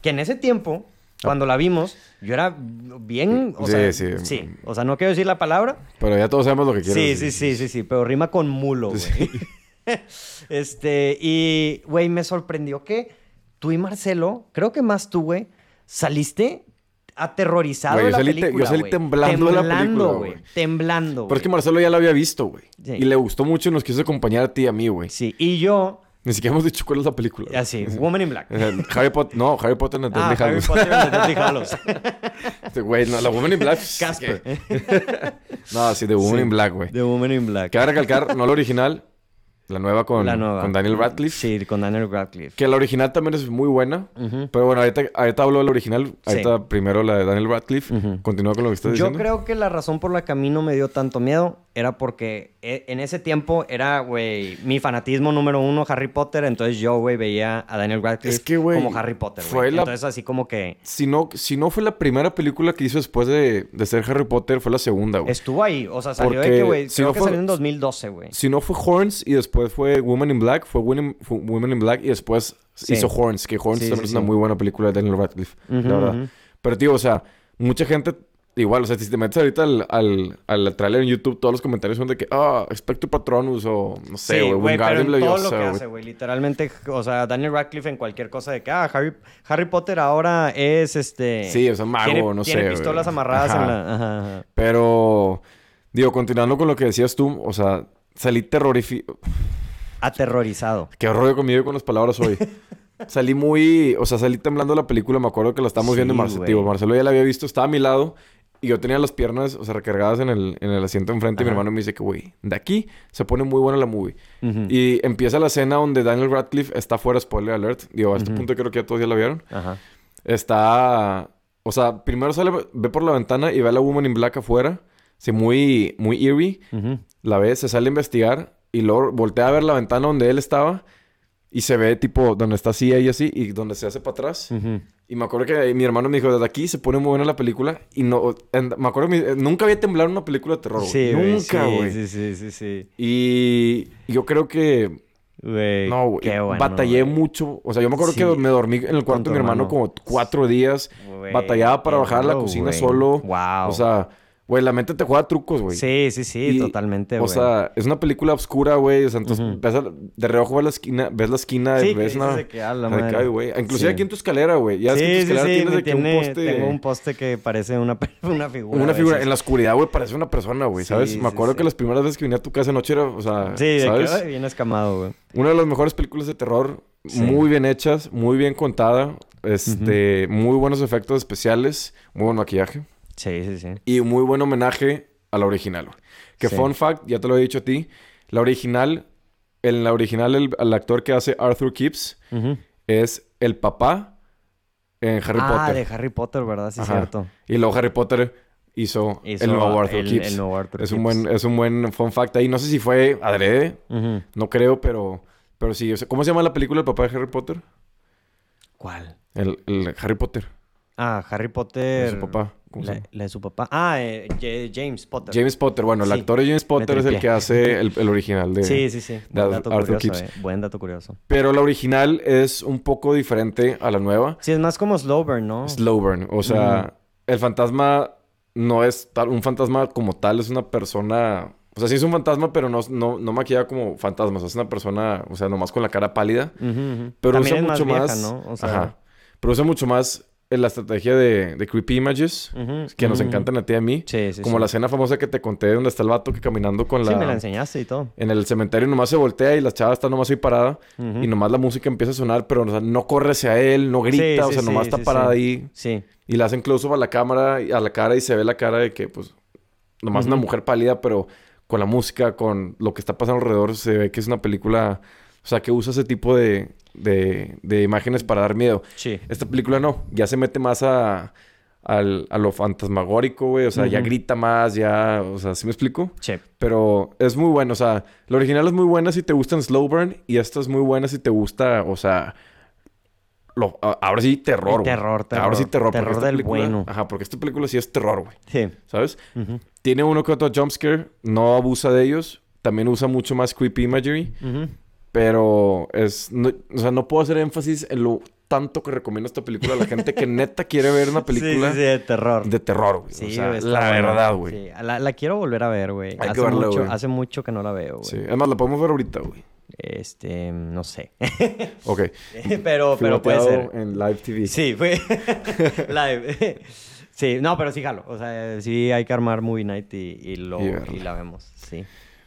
Speaker 1: que en ese tiempo, cuando la vimos, yo era bien. O
Speaker 2: Sí,
Speaker 1: sea,
Speaker 2: sí.
Speaker 1: sí. O sea, no quiero decir la palabra.
Speaker 2: Pero ya todos sabemos lo que quieres.
Speaker 1: Sí, sí, sí, sí, sí, pero rima con mulo, güey.
Speaker 2: Sí. (laughs)
Speaker 1: este, y, güey, me sorprendió que tú y Marcelo, creo que más tú, güey, saliste aterrorizado
Speaker 2: Güey,
Speaker 1: de la
Speaker 2: salí te- yo
Speaker 1: película,
Speaker 2: salí
Speaker 1: güey.
Speaker 2: temblando de la película,
Speaker 1: Temblando,
Speaker 2: güey.
Speaker 1: Temblando,
Speaker 2: Pero es que
Speaker 1: güey.
Speaker 2: Marcelo ya la había visto, güey.
Speaker 1: Sí.
Speaker 2: Y le gustó mucho y nos quiso acompañar a ti y a mí, güey.
Speaker 1: Sí, y yo,
Speaker 2: Ni siquiera hemos dicho cuál es la película. güey.
Speaker 1: así, Woman in Black.
Speaker 2: Harry Potter... No, Harry Potter en el
Speaker 1: Ah, Harry. Potter and the Deathly Hallows.
Speaker 2: Güey, no, la Woman in Black...
Speaker 1: Casper. (laughs)
Speaker 2: No, sí, de Woman
Speaker 1: Sí.
Speaker 2: in Black, güey.
Speaker 1: The Woman in Black.
Speaker 2: Cabe recalcar, no la original, la nueva con,
Speaker 1: La nueva.
Speaker 2: con Daniel Radcliffe.
Speaker 1: Sí, con Daniel Radcliffe.
Speaker 2: Que la original también es muy buena. Pero bueno, ahorita, ahorita hablo de la original. Ahorita primero la de Daniel Radcliffe.
Speaker 1: Ujú.
Speaker 2: Continúa con lo que estás
Speaker 1: Yo
Speaker 2: diciendo.
Speaker 1: creo que la razón por la que a mí no me dio tanto miedo era porque e- en ese tiempo era, güey, mi fanatismo número uno Harry Potter. Entonces yo, güey, veía a Daniel Radcliffe
Speaker 2: Es que, güey,
Speaker 1: como Harry Potter,
Speaker 2: fue
Speaker 1: güey.
Speaker 2: la-
Speaker 1: Entonces así como que
Speaker 2: Si no, si no fue la primera película que hizo después de, de ser Harry Potter, fue la segunda, güey.
Speaker 1: estuvo ahí. O sea, salió de que, güey,
Speaker 2: si
Speaker 1: creo
Speaker 2: no
Speaker 1: que
Speaker 2: fue-
Speaker 1: salió en 2012, güey.
Speaker 2: Si no fue Horns y después fue Woman in Black, fue Women, fue Women in Black y después
Speaker 1: Sí.
Speaker 2: hizo Horns, que Horns
Speaker 1: Sí,
Speaker 2: también
Speaker 1: sí,
Speaker 2: es una
Speaker 1: sí.
Speaker 2: muy buena película de Daniel Radcliffe,
Speaker 1: Ujú,
Speaker 2: la verdad.
Speaker 1: ujú.
Speaker 2: Pero, tío, o sea, mucha gente, igual, o sea, si te metes ahorita al, al, al trailer en YouTube, todos los comentarios son de que, ah, Spectre Patronus o no sé,
Speaker 1: Sí,
Speaker 2: güey,
Speaker 1: güey, pero
Speaker 2: Wingardium
Speaker 1: en todo lo que
Speaker 2: güey.
Speaker 1: hace, güey. Literalmente, o sea, Daniel Radcliffe en cualquier cosa de que, ah, Harry, Harry Potter ahora es, este...
Speaker 2: Sí, o sea, mago,
Speaker 1: tiene,
Speaker 2: no
Speaker 1: tiene
Speaker 2: sé,
Speaker 1: pistolas
Speaker 2: güey.
Speaker 1: amarradas
Speaker 2: Ajá.
Speaker 1: en la... Ajá, ajá.
Speaker 2: Pero, digo, continuando con lo que decías tú, o sea, salí terrorificado.
Speaker 1: Aterrorizado.
Speaker 2: Qué rollo conmigo con las palabras hoy. (laughs) salí muy, o sea, salí temblando de la película, me acuerdo que la estábamos
Speaker 1: Sí,
Speaker 2: viendo en Marcelo. Digo, Marcelo ya la había visto, estaba a mi lado y yo tenía las piernas, o sea, recargadas en el, en el asiento enfrente y mi
Speaker 1: Ajá.
Speaker 2: hermano me dice que, güey, de aquí se pone muy buena la movie. Y empieza la escena donde Daniel Radcliffe está fuera, spoiler alert. Digo, a este
Speaker 1: Ujú.
Speaker 2: punto creo que ya todos ya la vieron.
Speaker 1: Ajá.
Speaker 2: Está, o sea, primero sale, ve por la ventana y ve a la Woman in Black afuera. Sí, muy, muy eerie.
Speaker 1: Ujú.
Speaker 2: La ve, se sale a investigar y luego voltea a ver la ventana donde él estaba y se ve tipo donde está así y así y donde se hace para atrás.
Speaker 1: Ujú.
Speaker 2: Y me acuerdo que mi hermano me dijo, desde aquí se pone muy buena la película y no, en- me acuerdo que mi- nunca había temblado en una película de terror.
Speaker 1: Sí, güey,
Speaker 2: Nunca,
Speaker 1: sí,
Speaker 2: güey.
Speaker 1: Sí, sí, sí, sí.
Speaker 2: Y yo creo que,
Speaker 1: Güey,
Speaker 2: no, güey,
Speaker 1: qué bueno,
Speaker 2: batallé
Speaker 1: güey.
Speaker 2: mucho. O sea, yo me acuerdo
Speaker 1: Sí.
Speaker 2: que me dormí en el cuarto de mi hermano,
Speaker 1: hermano.
Speaker 2: como cuatro días.
Speaker 1: Güey,
Speaker 2: batallaba para bajar a la cocina solo.
Speaker 1: Wow.
Speaker 2: O sea, güey, la mente te juega trucos, güey.
Speaker 1: sí, sí, sí,
Speaker 2: Y,
Speaker 1: totalmente,
Speaker 2: O
Speaker 1: güey.
Speaker 2: sea, es una película oscura, güey. O sea, entonces
Speaker 1: Ujú.
Speaker 2: ves a- de reojo ves la esquina, ves la esquina,
Speaker 1: Sí,
Speaker 2: ves una.
Speaker 1: de la
Speaker 2: de
Speaker 1: madre.
Speaker 2: ay, güey. Inclusive
Speaker 1: Sí.
Speaker 2: aquí en tu escalera, güey. Ya ves que en tu escalera tienes de que un
Speaker 1: tiene-
Speaker 2: poste.
Speaker 1: Tengo un poste que parece una, (laughs) una figura.
Speaker 2: Una figura. En la oscuridad, güey, parece una persona, güey.
Speaker 1: Sí,
Speaker 2: ¿Sabes?
Speaker 1: sí,
Speaker 2: Me acuerdo
Speaker 1: sí.
Speaker 2: que las primeras veces que vine a tu casa anoche era, o sea,
Speaker 1: Sí, de
Speaker 2: ¿sabes?
Speaker 1: que ay, bien escamado, güey.
Speaker 2: Una de las mejores películas de terror,
Speaker 1: Sí.
Speaker 2: muy bien hechas, muy bien contada, este, muy buenos efectos especiales, muy buen maquillaje
Speaker 1: Sí, sí, sí.
Speaker 2: y muy buen homenaje a la original. güey. Que
Speaker 1: Sí.
Speaker 2: fun fact, ya te lo he dicho a ti, la original, en la original el, el actor que hace Arthur Kipps es el papá en Harry
Speaker 1: ah,
Speaker 2: Potter.
Speaker 1: de Harry Potter, ¿verdad? Sí,
Speaker 2: Ajá.
Speaker 1: cierto.
Speaker 2: Y luego Harry Potter hizo,
Speaker 1: Hizo
Speaker 2: el nuevo Arthur
Speaker 1: el-
Speaker 2: Kipps.
Speaker 1: el nuevo Arthur
Speaker 2: es un buen, es un buen fun fact ahí. No sé si fue adrede, no creo, pero, pero sí. o sea, ¿Cómo se llama la película del papá de Harry Potter?
Speaker 1: ¿Cuál?
Speaker 2: El, el Harry Potter.
Speaker 1: Ah, Harry Potter.
Speaker 2: De su papá. ¿Cómo se
Speaker 1: La,
Speaker 2: llama?
Speaker 1: la de su papá. Ah, eh, James Potter.
Speaker 2: James Potter. Bueno, el
Speaker 1: Sí,
Speaker 2: actor de James Potter es el que hace el, el original de...
Speaker 1: Sí, sí, sí. Buen dato
Speaker 2: Arthur
Speaker 1: curioso, eh. Buen dato curioso.
Speaker 2: Pero la original es un poco diferente a la nueva.
Speaker 1: Sí, es más como slow burn, ¿no?
Speaker 2: Slow burn. O sea, el fantasma no es tal, un fantasma como tal, es una persona. O sea, sí es un fantasma, pero no, no, no maquilla como fantasma. O sea, es una persona, o sea, nomás con la cara pálida.
Speaker 1: Ujú.
Speaker 2: Pero
Speaker 1: También
Speaker 2: usa
Speaker 1: es
Speaker 2: mucho
Speaker 1: vieja,
Speaker 2: más.
Speaker 1: ¿no? O sea,
Speaker 2: Ajá. Pero usa mucho más la estrategia de, de creepy images. Que nos
Speaker 1: ujú.
Speaker 2: encantan a ti y a mí.
Speaker 1: Sí, sí,
Speaker 2: como
Speaker 1: sí.
Speaker 2: la escena famosa que te conté donde está el vato que caminando con la.
Speaker 1: Sí, me la enseñaste y todo.
Speaker 2: En el cementerio nomás se voltea y la chava está nomás ahí parada. Y nomás la música empieza a sonar, pero o sea, no corre hacia él, no grita, o sea, nomás está parada ahí.
Speaker 1: Sí.
Speaker 2: Y le hacen close-up a la cámara, a la cara y se ve la cara de que, pues, nomás una mujer pálida, pero con la música, con lo que está pasando alrededor, se ve que es una película, o sea, que usa ese tipo de, de, de imágenes para dar miedo.
Speaker 1: Sí.
Speaker 2: Esta película no, ya se mete más a, al- a lo fantasmagórico, güey, o sea, ya grita más, ya, o sea, ¿sí me explico?
Speaker 1: Sí.
Speaker 2: Pero es muy bueno, o sea, la original es muy buena si te gusta en slow burn y esta es muy buena si te gusta, o sea, lo, ahora sí terror, güey.
Speaker 1: Terror, terror.
Speaker 2: Ahora sí terror.
Speaker 1: Terror del
Speaker 2: película-
Speaker 1: bueno.
Speaker 2: Ajá, porque esta película sí es terror, güey.
Speaker 1: Sí.
Speaker 2: ¿Sabes? Tiene uno que otro jumpscare, no abusa de ellos. También usa mucho más creepy imagery.
Speaker 1: Ujú.
Speaker 2: Pero es... no- o sea, no puedo hacer énfasis en lo tanto que recomiendo esta película a la gente que neta (laughs) quiere ver una película
Speaker 1: Sí, sí, sí, de terror.
Speaker 2: de terror, güey.
Speaker 1: Sí,
Speaker 2: o sea, la verdad, güey.
Speaker 1: Sí, la, la quiero volver a ver, güey.
Speaker 2: Hay que
Speaker 1: Hace,
Speaker 2: verla,
Speaker 1: mucho,
Speaker 2: güey.
Speaker 1: hace mucho que no la veo, güey.
Speaker 2: Sí. Además, la podemos ver ahorita, güey.
Speaker 1: Este, no sé. (laughs)
Speaker 2: Ok. (laughs)
Speaker 1: pero, pero puede ser.
Speaker 2: en live TV.
Speaker 1: Sí, fue live. Sí, no, pero sí jalo. O sea, sí hay que armar Movie Night y, y lo,
Speaker 2: Y
Speaker 1: la vemos. Sí.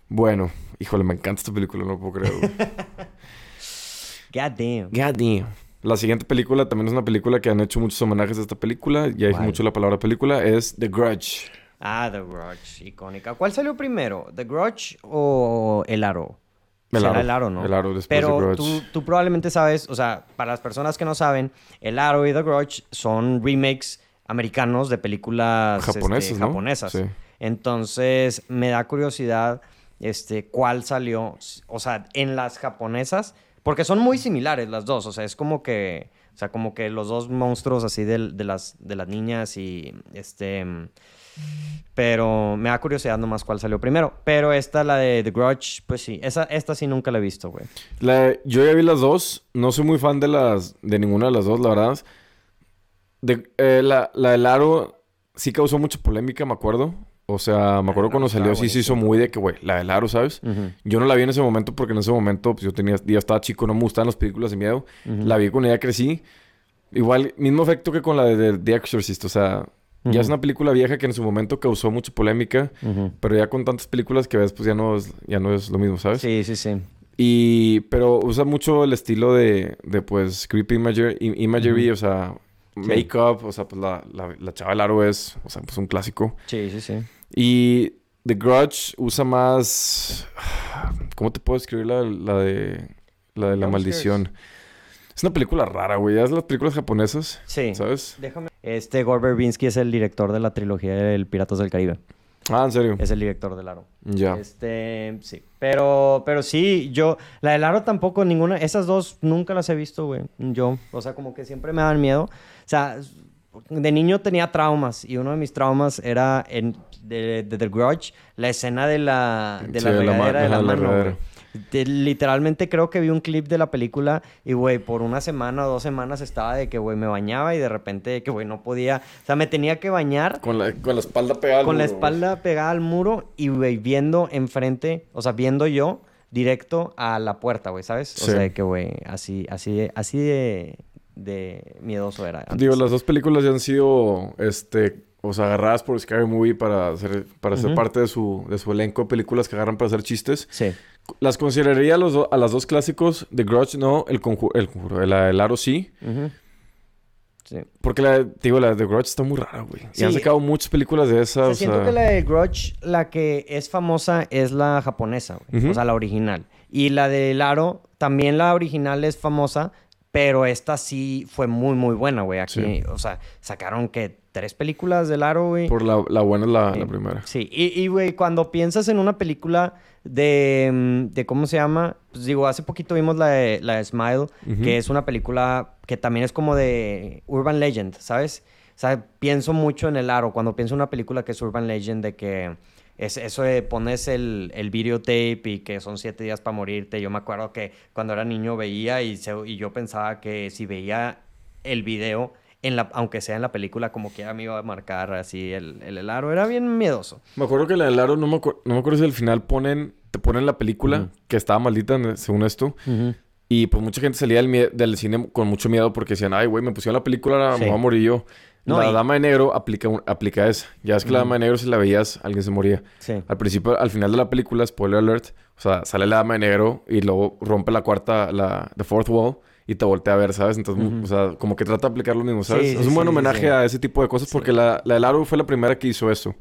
Speaker 2: Bueno, híjole, me encanta esta película, no lo puedo creer. güey. (laughs)
Speaker 1: God damn.
Speaker 2: God damn. La siguiente película también es una película que han hecho muchos homenajes a esta película. Ya dije mucho la palabra película. Es The Grudge.
Speaker 1: Ah, The Grudge, icónica. ¿Cuál salió primero? ¿The Grudge o El Aro?
Speaker 2: El
Speaker 1: Será
Speaker 2: Aro.
Speaker 1: El Aro, ¿no?
Speaker 2: El Aro, después
Speaker 1: Pero
Speaker 2: The Grudge.
Speaker 1: tú, tú probablemente sabes, o sea, para las personas que no saben, El Aro y The Grudge son remakes americanos de películas
Speaker 2: Japonesas,
Speaker 1: este,
Speaker 2: ¿no?
Speaker 1: japonesas.
Speaker 2: Sí.
Speaker 1: Entonces, me da curiosidad este, cuál salió, o sea, en las japonesas, porque son muy similares las dos, o sea, es como que, o sea, como que los dos monstruos así de, las, de las niñas y, este, pero me da curiosidad nomás cuál salió primero. Pero esta, la de The Grudge, pues sí, esa, esta sí nunca la he visto, güey.
Speaker 2: La- yo ya vi las dos. No soy muy fan de las de ninguna de las dos, la verdad. De, eh, la, la del aro sí causó mucha polémica, me acuerdo. O sea, me acuerdo
Speaker 1: no,
Speaker 2: cuando salió, sí se hizo muy de que, güey, la del aro, ¿sabes? Yo no la vi en ese momento porque en ese momento, pues yo tenía, ya estaba chico, no me gustaban las películas de miedo. La vi cuando ya crecí. Igual, mismo efecto que con la de, de The Exorcist. O sea, ya es una película vieja que en su momento causó mucha polémica. Pero ya con tantas películas que ves, pues ya no es, ya no es lo mismo, ¿sabes?
Speaker 1: Sí, sí, sí.
Speaker 2: Y, pero usa mucho el estilo de, de pues, creepy imagery, im- imagery, o sea,
Speaker 1: Sí.
Speaker 2: make-up, o sea, pues la, la, la chava del aro es, o sea, pues un clásico.
Speaker 1: Sí, sí, sí.
Speaker 2: Y The Grudge usa más, ¿cómo te puedo escribir la, la de, la de la
Speaker 1: Jump
Speaker 2: maldición? Es una película rara, güey, es las películas japonesas,
Speaker 1: Sí.
Speaker 2: ¿sabes?
Speaker 1: Déjame. Este Gore Verbinski es el director de la trilogía del Piratas del Caribe.
Speaker 2: Ah, ¿en serio?
Speaker 1: Es el director del Aro.
Speaker 2: Ya.
Speaker 1: Este, sí. Pero, pero sí, yo, la del Aro tampoco, ninguna, esas dos nunca las he visto, güey. Yo, o sea, como que siempre me dan miedo. O sea, de niño tenía traumas y uno de mis traumas era en, de, de The Grudge, la escena de la, de
Speaker 2: Sí,
Speaker 1: la
Speaker 2: de la ma-
Speaker 1: regadera de la
Speaker 2: ajá, la
Speaker 1: mano. De- literalmente creo que vi un clip de la película y, güey, por una semana o dos semanas estaba de que, güey, me bañaba y de repente de que, güey, no podía, o sea, me tenía que bañar
Speaker 2: Con la, con la espalda pegada al
Speaker 1: con la
Speaker 2: muro,
Speaker 1: espalda pegada al muro y, güey, viendo enfrente, o sea, viendo yo directo a la puerta, güey, ¿sabes? O
Speaker 2: Sí.
Speaker 1: sea, de que, güey, así, así, así de, de miedoso era. antes.
Speaker 2: Digo, las dos películas ya han sido, este, o sea, agarradas por Scary Movie para ser, para ser parte de su, de su elenco de películas que agarran para hacer chistes.
Speaker 1: Sí.
Speaker 2: Las consideraría a, los do- a las dos clásicos. The Grudge no, el conjuro, el, conjuro, el, el aro sí.
Speaker 1: Sí.
Speaker 2: Porque la, digo, la de The Grudge está muy rara, güey. Y han
Speaker 1: Sí.
Speaker 2: sacado muchas películas de
Speaker 1: O
Speaker 2: esas. o
Speaker 1: siento
Speaker 2: sea,
Speaker 1: que la de Grudge, la que es famosa es la japonesa, güey. O sea, la original. Y la de Laro, también la original es famosa, pero esta sí fue muy, muy buena, güey. Aquí,
Speaker 2: Sí.
Speaker 1: o sea, sacaron que tres películas de Laro, güey.
Speaker 2: Por la, la buena es la,
Speaker 1: Sí.
Speaker 2: la primera.
Speaker 1: Sí, y, y, güey, cuando piensas en una película de, mm, de ¿cómo se llama? Pues digo, hace poquito vimos la de, la de Smile, que es una película que también es como de Urban Legend, ¿sabes? O sea, pienso mucho en El Aro, cuando pienso en una película que es Urban Legend, de que es eso de pones el, el videotape y que son siete días para morirte. Yo me acuerdo que cuando era niño veía y, se- y yo pensaba que si veía el video, en la, aunque sea en la película, como que ya me iba a marcar así el, el, el aro. Era bien miedoso.
Speaker 2: Me acuerdo que la del aro, no me, no me acuerdo si al final ponen, te ponen la película
Speaker 1: Ujú.
Speaker 2: que estaba maldita, según esto. Y pues mucha gente salía del, cine con mucho miedo porque decían, ay, güey, me pusieron la película,
Speaker 1: Sí.
Speaker 2: me voy a morir yo.
Speaker 1: No,
Speaker 2: la
Speaker 1: y-
Speaker 2: dama de negro aplica, aplica esa. Ya es que la dama de negro, si la veías, alguien se moría.
Speaker 1: Sí.
Speaker 2: Al principio, al final de la película, spoiler alert, o sea, sale la dama de negro y luego rompe la cuarta, la the fourth wall y te voltea a ver, ¿sabes? Entonces, o sea, como que trata de aplicar lo mismo, ¿sabes?
Speaker 1: Sí,
Speaker 2: es un buen
Speaker 1: sí,
Speaker 2: homenaje
Speaker 1: sí.
Speaker 2: a ese tipo de cosas porque la, la del aro fue la primera que hizo eso.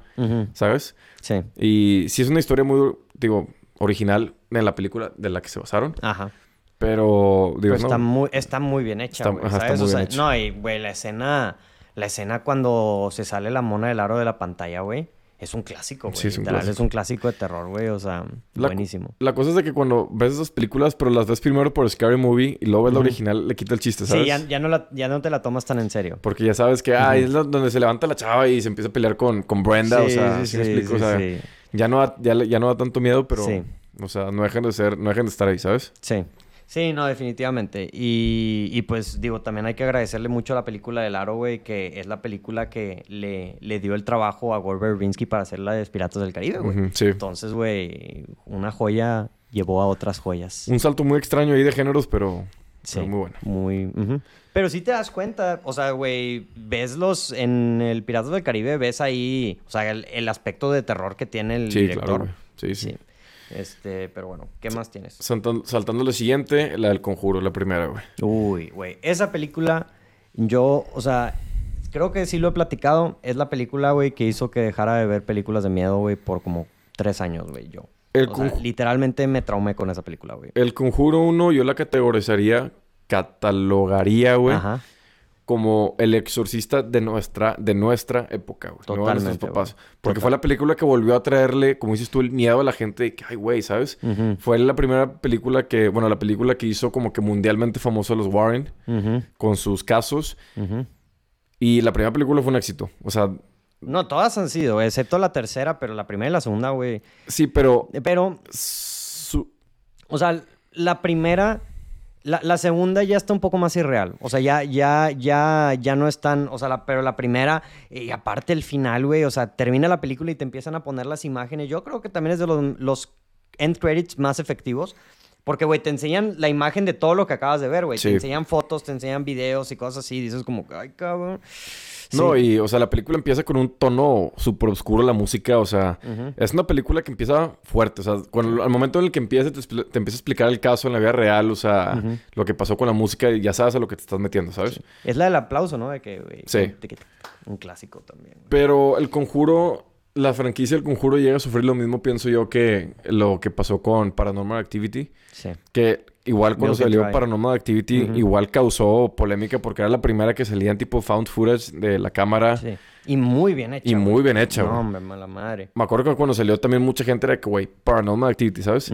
Speaker 2: ¿sabes?
Speaker 1: Sí.
Speaker 2: Y sí es una historia muy, digo, original en la película de la que se basaron,
Speaker 1: Ajá.
Speaker 2: pero, digo,
Speaker 1: Pero
Speaker 2: no.
Speaker 1: está muy, está muy bien hecha,
Speaker 2: Está- muy
Speaker 1: O sea,
Speaker 2: bien hecha.
Speaker 1: no, y, güey, la escena... La escena cuando se sale la mona del aro de la pantalla, güey. Es un clásico, güey.
Speaker 2: Sí, es un
Speaker 1: literal,
Speaker 2: clásico.
Speaker 1: es un clásico de terror, güey. O sea,
Speaker 2: La-
Speaker 1: buenísimo.
Speaker 2: La cosa es de que cuando ves esas películas, pero las ves primero por Scary Movie y luego ves la original, le quita el chiste, ¿sabes?
Speaker 1: Sí, ya, ya no la, ya no te la tomas tan en serio.
Speaker 2: Porque ya sabes que, ah,
Speaker 1: Ujú.
Speaker 2: es la- donde se levanta la chava y se empieza a pelear con, con Brenda, o sea, ¿sí me explico? o sea,
Speaker 1: sí.
Speaker 2: Ya, no da, ya, no da tanto miedo, pero,
Speaker 1: Sí.
Speaker 2: o sea, no dejan de ser, no dejan de estar ahí, ¿sabes?
Speaker 1: Sí. Sí, no, definitivamente. Y, y pues digo, también hay que agradecerle mucho a la película del Aro, güey, que es la película que le, le dio el trabajo a Gore Verbinski para hacer la de Piratas del Caribe, güey.
Speaker 2: Sí.
Speaker 1: Entonces, güey, una joya llevó a otras joyas.
Speaker 2: Un salto muy extraño ahí de géneros, pero,
Speaker 1: Sí.
Speaker 2: Pero muy buena.
Speaker 1: Muy. ujú. Pero sí te das cuenta, o sea, güey, ves los. En el Piratas del Caribe, ves ahí, o sea, el, el aspecto de terror que tiene el
Speaker 2: Sí,
Speaker 1: director.
Speaker 2: claro, güey. Sí, sí.
Speaker 1: Sí. Este, pero bueno, ¿qué más tienes?
Speaker 2: Saltan- saltando lo siguiente, la del conjuro, la primera, güey.
Speaker 1: Uy, güey. Esa película, yo, o sea, creo que sí lo he platicado. Es la película, güey, que hizo que dejara de ver películas de miedo, güey, por como tres años, güey, yo.
Speaker 2: El
Speaker 1: O sea,
Speaker 2: conju-
Speaker 1: literalmente me traumé con esa película, güey.
Speaker 2: El conjuro 1 yo la categorizaría, catalogaría, güey,
Speaker 1: Ajá.
Speaker 2: Como el exorcista de nuestra, de nuestra época, güey. no de
Speaker 1: Totalmente,
Speaker 2: papás.
Speaker 1: güey.
Speaker 2: Porque
Speaker 1: Total.
Speaker 2: fue la película que volvió a traerle, como dices tú, el miedo a la gente de que, ay, güey, ¿sabes? Fue la primera película que, bueno, la película que hizo como que mundialmente famoso a los Warren con sus casos.
Speaker 1: ujú.
Speaker 2: Y la primera película fue un éxito. O sea,
Speaker 1: No, todas han sido, excepto la tercera, pero la primera y la segunda, güey.
Speaker 2: sí, pero...
Speaker 1: Pero,
Speaker 2: su-
Speaker 1: o sea, la primera, la, la segunda ya está un poco más irreal. O sea, ya, ya, ya, ya no es tan, o sea, pero la primera, y aparte el final, güey, o sea, termina la película y te empiezan a poner las imágenes. Yo creo que también es de los, los end credits más efectivos. Porque, güey, te enseñan la imagen de todo lo que acabas de ver, güey.
Speaker 2: Sí.
Speaker 1: Te enseñan fotos, te enseñan videos y cosas así. Y dices como, ay, cabrón.
Speaker 2: No, y, o sea, la película empieza con un tono súper oscuro, la música, o sea, es una película que empieza fuerte, o sea, cuando, al momento en el que empieza, te, empieza a explicar el caso en la vida real, o sea, lo que pasó con la música, y ya sabes a lo que te estás metiendo, ¿sabes?
Speaker 1: Es la del aplauso, ¿no? De que, güey.
Speaker 2: Sí.
Speaker 1: que- Un clásico también.
Speaker 2: Pero el conjuro, la franquicia del conjuro llega a sufrir lo mismo, pienso yo, que lo que pasó con Paranormal Activity,
Speaker 1: Sí.
Speaker 2: que igual cuando salió Paranormal Activity, igual causó polémica porque era la primera que salía en tipo found footage de la cámara.
Speaker 1: Sí. Y muy bien hecha.
Speaker 2: Y
Speaker 1: güey.
Speaker 2: muy bien hecha,
Speaker 1: No,
Speaker 2: güey.
Speaker 1: hombre, mala madre.
Speaker 2: Me acuerdo que cuando salió también mucha gente era que, güey, Paranormal Activity, ¿sabes?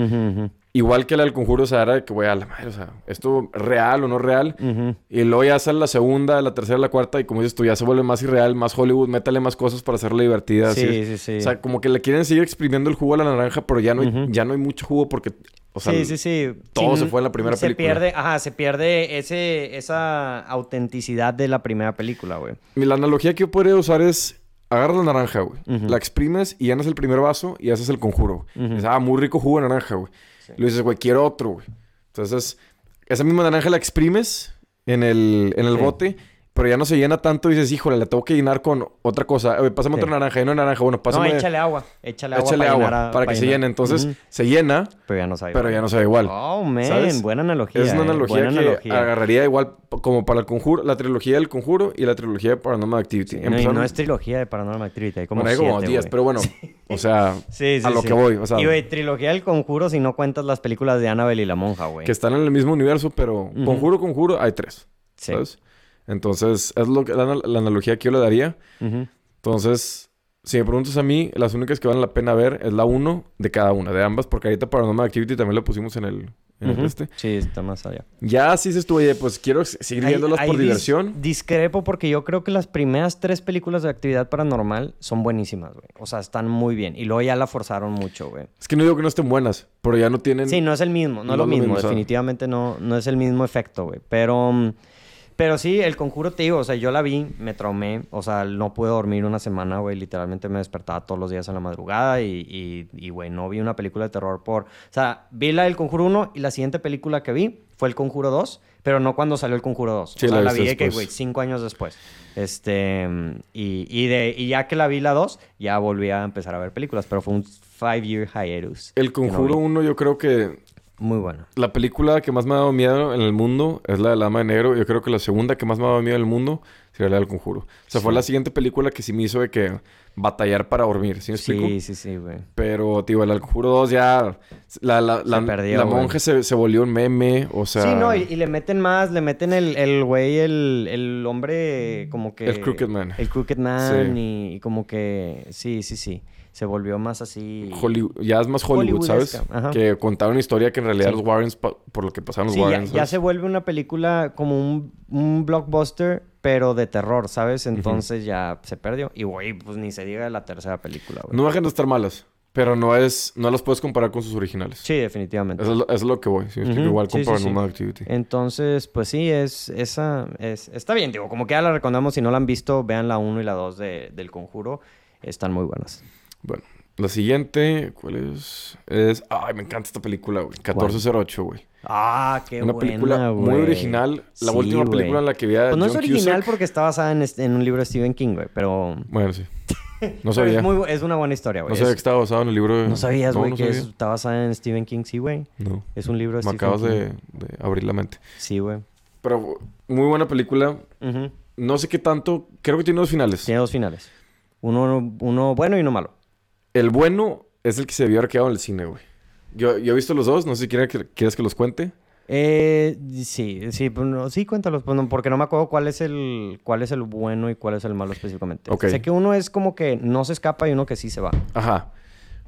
Speaker 2: Igual que la del conjuro, o sea, era de que, güey, a la madre, o sea, ¿esto es real o no real?
Speaker 1: ujú.
Speaker 2: Y luego ya sale la segunda, la tercera, la cuarta, y como dices tú, ya se vuelve más irreal, más Hollywood, métale más cosas para hacerla divertida. así
Speaker 1: Sí,
Speaker 2: es.
Speaker 1: sí, sí.
Speaker 2: O sea, como que le quieren seguir exprimiendo el jugo a la naranja, pero ya no hay, ya no hay mucho jugo porque, o sea,
Speaker 1: sí, sí, sí.
Speaker 2: todo se fue en la primera
Speaker 1: se
Speaker 2: película.
Speaker 1: Pierde, ajá, se pierde ese, esa autenticidad de la primera película, güey.
Speaker 2: la analogía que yo podría usar es, agarras la naranja, güey, la exprimes y llenas el primer vaso y haces el conjuro. Ah, muy rico jugo de naranja, güey.
Speaker 1: Sí.
Speaker 2: Le dices, güey, quiero otro, güey. Entonces, esa misma naranja la exprimes en el, en el
Speaker 1: Sí.
Speaker 2: bote, pero ya no se llena tanto y dices, híjole, la tengo que llenar con otra cosa. Oye, pásame
Speaker 1: Sí.
Speaker 2: otra naranja, y no naranja. Bueno, pásame...
Speaker 1: No, échale agua. Échale agua.
Speaker 2: échale
Speaker 1: para
Speaker 2: agua
Speaker 1: llenar a-
Speaker 2: para que se llene. Entonces, se llena,
Speaker 1: Pero ya no sabe.
Speaker 2: pero
Speaker 1: igual.
Speaker 2: ya no sabe igual.
Speaker 1: Oh, man.
Speaker 2: ¿Sabes?
Speaker 1: Buena analogía.
Speaker 2: es una
Speaker 1: eh,
Speaker 2: analogía
Speaker 1: buena
Speaker 2: que
Speaker 1: analogía.
Speaker 2: agarraría igual como para el conjuro, la trilogía del conjuro y la trilogía de Paranormal Activity.
Speaker 1: Sí, no, y
Speaker 2: Empezaron-
Speaker 1: no es trilogía de Paranormal Activity. Hay como
Speaker 2: bueno, hay como
Speaker 1: siete,
Speaker 2: 10,
Speaker 1: güey.
Speaker 2: pero bueno, (laughs) o sea,
Speaker 1: Sí, sí,
Speaker 2: a lo
Speaker 1: sí.
Speaker 2: que voy, o sea,
Speaker 1: y, güey, trilogía del conjuro si no cuentas las películas de Annabelle y la monja, güey.
Speaker 2: que están en el mismo universo, pero conjuro, conjuro, hay tres.
Speaker 1: Sí.
Speaker 2: ¿Sabes? Entonces, es lo que, la, la analogía que yo le daría.
Speaker 1: Ujú.
Speaker 2: Entonces, si me preguntas a mí, las únicas que valen la pena ver es la uno de cada una, de ambas, porque ahorita Paranormal Activity también la pusimos en el, en el
Speaker 1: Ujú.
Speaker 2: este.
Speaker 1: Sí, está más allá.
Speaker 2: Ya si dices tú, oye, pues quiero seguir viéndolas por
Speaker 1: dis-
Speaker 2: diversión.
Speaker 1: Discrepo porque yo creo que las primeras tres películas de actividad paranormal son buenísimas, güey. O sea, están muy bien. Y luego ya la forzaron mucho, güey.
Speaker 2: Es que no digo que no estén buenas, pero ya no tienen...
Speaker 1: Sí, no es el mismo, no es lo mismo.
Speaker 2: o sea.
Speaker 1: Definitivamente no, no es el mismo efecto, güey. Pero, mm, pero sí, el conjuro, te digo, o sea, yo la vi, me traumé. O sea, no pude dormir una semana, güey. Literalmente me despertaba todos los días en la madrugada y, y, güey, no vi una película de terror por... O sea, vi la del conjuro 1 y la siguiente película que vi fue el conjuro 2, pero no cuando salió el conjuro 2.
Speaker 2: Sí,
Speaker 1: o sea,
Speaker 2: la
Speaker 1: la, vi que, güey, cinco años después. Este, y, y, de, y ya que la vi la 2, ya volví a empezar a ver películas, pero fue un five year hiatus.
Speaker 2: El Conjuro
Speaker 1: vi.
Speaker 2: 1 yo creo que
Speaker 1: Muy bueno.
Speaker 2: la película que más me ha dado miedo en el mundo es la de la Dama de Negro. Yo creo que la segunda que más me ha dado miedo en el mundo sería la del Conjuro. O sea, fue la siguiente película que sí me hizo de que batallar para dormir, ¿sí me explico?
Speaker 1: Sí, sí, sí, güey.
Speaker 2: Pero, tío, el Conjuro 2 ya... La, la, la,
Speaker 1: perdió,
Speaker 2: la monja se, se volvió un meme, o sea...
Speaker 1: sí, no, y, y le meten más, le meten el, el güey, el, el hombre como que...
Speaker 2: El Crooked Man.
Speaker 1: El Crooked Man
Speaker 2: Sí.
Speaker 1: y, y como que... Sí, sí, sí. Se volvió más así...
Speaker 2: Hollywood- ya es más Hollywood, ¿sabes?
Speaker 1: Ajá.
Speaker 2: Que contar una historia que en realidad
Speaker 1: Sí.
Speaker 2: los Warrens, por lo que pasaron los
Speaker 1: Sí,
Speaker 2: Warrens.
Speaker 1: ya se vuelve una película como un, un blockbuster, pero de terror, ¿sabes? Entonces ya se perdió. Y, güey, pues ni se diga de la tercera película, güey.
Speaker 2: No dejan de estar malas, pero no es... No las puedes comparar con sus originales.
Speaker 1: Sí, definitivamente.
Speaker 2: Eso es, lo, eso es lo que voy. Igual
Speaker 1: Sí,
Speaker 2: con
Speaker 1: sí,
Speaker 2: Activity.
Speaker 1: Entonces, pues sí, es esa es está bien, digo, como que ya la recomendamos, si no la han visto, vean la 1 y la 2 de, del Conjuro, están muy buenas.
Speaker 2: Bueno, la siguiente, ¿cuál es? Es... Ay, me encanta esta película, güey. 1408, güey.
Speaker 1: Ah, qué
Speaker 2: Una película
Speaker 1: buena,
Speaker 2: muy
Speaker 1: güey.
Speaker 2: original. La
Speaker 1: Sí,
Speaker 2: última
Speaker 1: güey.
Speaker 2: película en la que vi a
Speaker 1: Pues no es original
Speaker 2: Cusack.
Speaker 1: porque está basada en, en un libro de Stephen King, güey, pero...
Speaker 2: Bueno, sí. (laughs) No sabía.
Speaker 1: es, muy bu- es una buena historia, güey.
Speaker 2: No sabía que
Speaker 1: Es-
Speaker 2: estaba basado en el libro de...
Speaker 1: No sabías,
Speaker 2: No,
Speaker 1: güey,
Speaker 2: no
Speaker 1: que
Speaker 2: sabía.
Speaker 1: está basada en Stephen King, sí, güey.
Speaker 2: No.
Speaker 1: Es un libro de
Speaker 2: Me
Speaker 1: Stephen
Speaker 2: acabas
Speaker 1: King.
Speaker 2: de, de abrir la mente.
Speaker 1: Sí, güey.
Speaker 2: Pero muy buena película. No sé qué tanto. Creo que tiene dos finales.
Speaker 1: Tiene dos finales. Uno, uno bueno y uno malo.
Speaker 2: El bueno es el que se debió haber quedado en el cine, güey. Yo, yo he visto los dos. No sé si quieres que, quieres que los cuente.
Speaker 1: Eh, sí, sí, pues no- sí, cuéntalos, pues no, porque no me acuerdo cuál es el cuál es el bueno y cuál es el malo específicamente.
Speaker 2: Ok.
Speaker 1: Sé que uno es como que no se escapa y uno que sí se va.
Speaker 2: Ajá.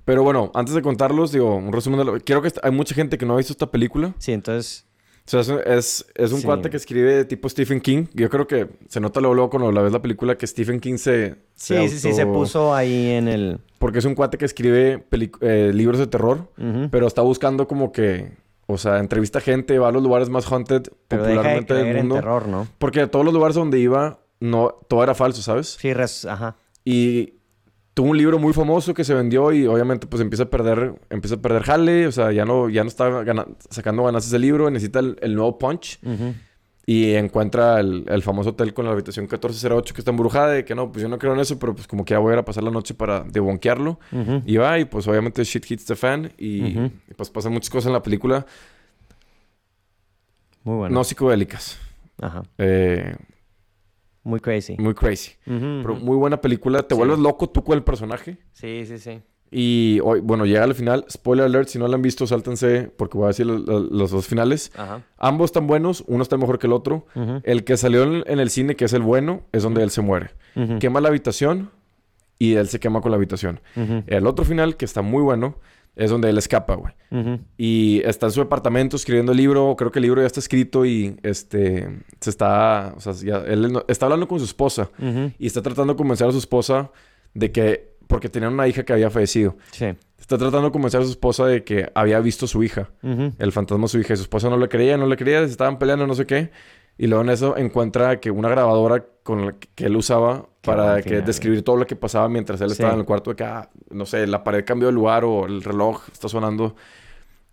Speaker 2: Pero bueno, antes de contarlos, digo, un resumen de lo... Quiero que... Hay mucha gente que no ha visto esta película.
Speaker 1: Sí, entonces,
Speaker 2: O sea, es, es, un
Speaker 1: Sí.
Speaker 2: cuate que escribe tipo Stephen King. Yo creo que se nota luego, luego cuando la ves la película que Stephen King se...
Speaker 1: sí,
Speaker 2: se
Speaker 1: sí, sí, se
Speaker 2: auto-
Speaker 1: puso ahí en el...
Speaker 2: Porque es un cuate que escribe eh, libros de terror,
Speaker 1: Ujú.
Speaker 2: pero está buscando como que... O sea, entrevista gente, va a los lugares más haunted
Speaker 1: Pero deja de
Speaker 2: popularmente del
Speaker 1: en
Speaker 2: mundo.
Speaker 1: terror, ¿no?
Speaker 2: Porque a todos los lugares donde iba, no, todo era falso, ¿sabes?
Speaker 1: Sí, res- ajá.
Speaker 2: Y tuvo un libro muy famoso que se vendió y obviamente pues empieza a perder, empieza a perder jale, o sea, ya no, ya no está gana- sacando ganancias ese libro, necesita el, el nuevo punch y encuentra el, el famoso hotel con la habitación 1408 que está embrujada y que no, pues yo no creo en eso, pero pues como que ya voy a ir a pasar la noche para debonquearlo. Y va y pues obviamente shit hits the fan y, pues pasan muchas cosas en la película,
Speaker 1: Muy bueno.
Speaker 2: no psicodélicas,
Speaker 1: Ajá.
Speaker 2: eh,
Speaker 1: Muy crazy.
Speaker 2: muy crazy. Pero muy buena película, te
Speaker 1: Sí.
Speaker 2: vuelves loco tú con el personaje.
Speaker 1: Sí, sí, sí.
Speaker 2: Y hoy, bueno, llega al final. Spoiler alert, si no lo han visto, sáltense porque voy a decir lo- lo- los dos finales.
Speaker 1: Ajá.
Speaker 2: Ambos están buenos, uno está mejor que el otro. El que salió en, en el cine, que es el bueno, es donde él se muere. Quema la habitación y él se quema con la habitación. El otro final, que está muy bueno, es donde él escapa, güey. Y está en su departamento escribiendo el libro. Creo que el libro ya está escrito y este se está. O sea, ya- él está hablando con su esposa y está tratando de convencer a su esposa de que. Porque tenían una hija que había fallecido.
Speaker 1: Sí.
Speaker 2: Está tratando de convencer a su esposa de que había visto a su hija, el fantasma de su hija. Y su esposa no le creía, no le creía, se estaban peleando, no sé qué. Y luego en eso encuentra que una grabadora con la que, él usaba
Speaker 1: Qué
Speaker 2: para que
Speaker 1: final,
Speaker 2: describir todo lo que pasaba mientras él
Speaker 1: Sí.
Speaker 2: estaba en el cuarto de que, ah, no sé, la pared cambió de lugar o el reloj está sonando.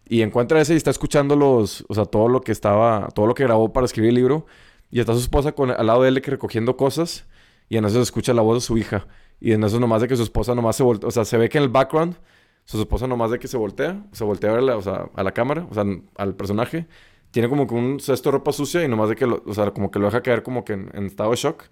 Speaker 2: Y encuentra ese y está escuchando los, o sea, todo lo que estaba, todo lo que grabó para escribir el libro. Y está su esposa con, al lado de él que recogiendo cosas. Y en eso se escucha la voz de su hija. Y en eso nomás de que su esposa nomás se voltea. O sea, se ve que en el background, su esposa nomás de que se voltea. Se voltea a, la- o sea, a la cámara, o sea, al personaje. Tiene como que un cesto de ropa sucia y nomás de que, lo- o sea, como que lo deja caer como que en, en estado de shock.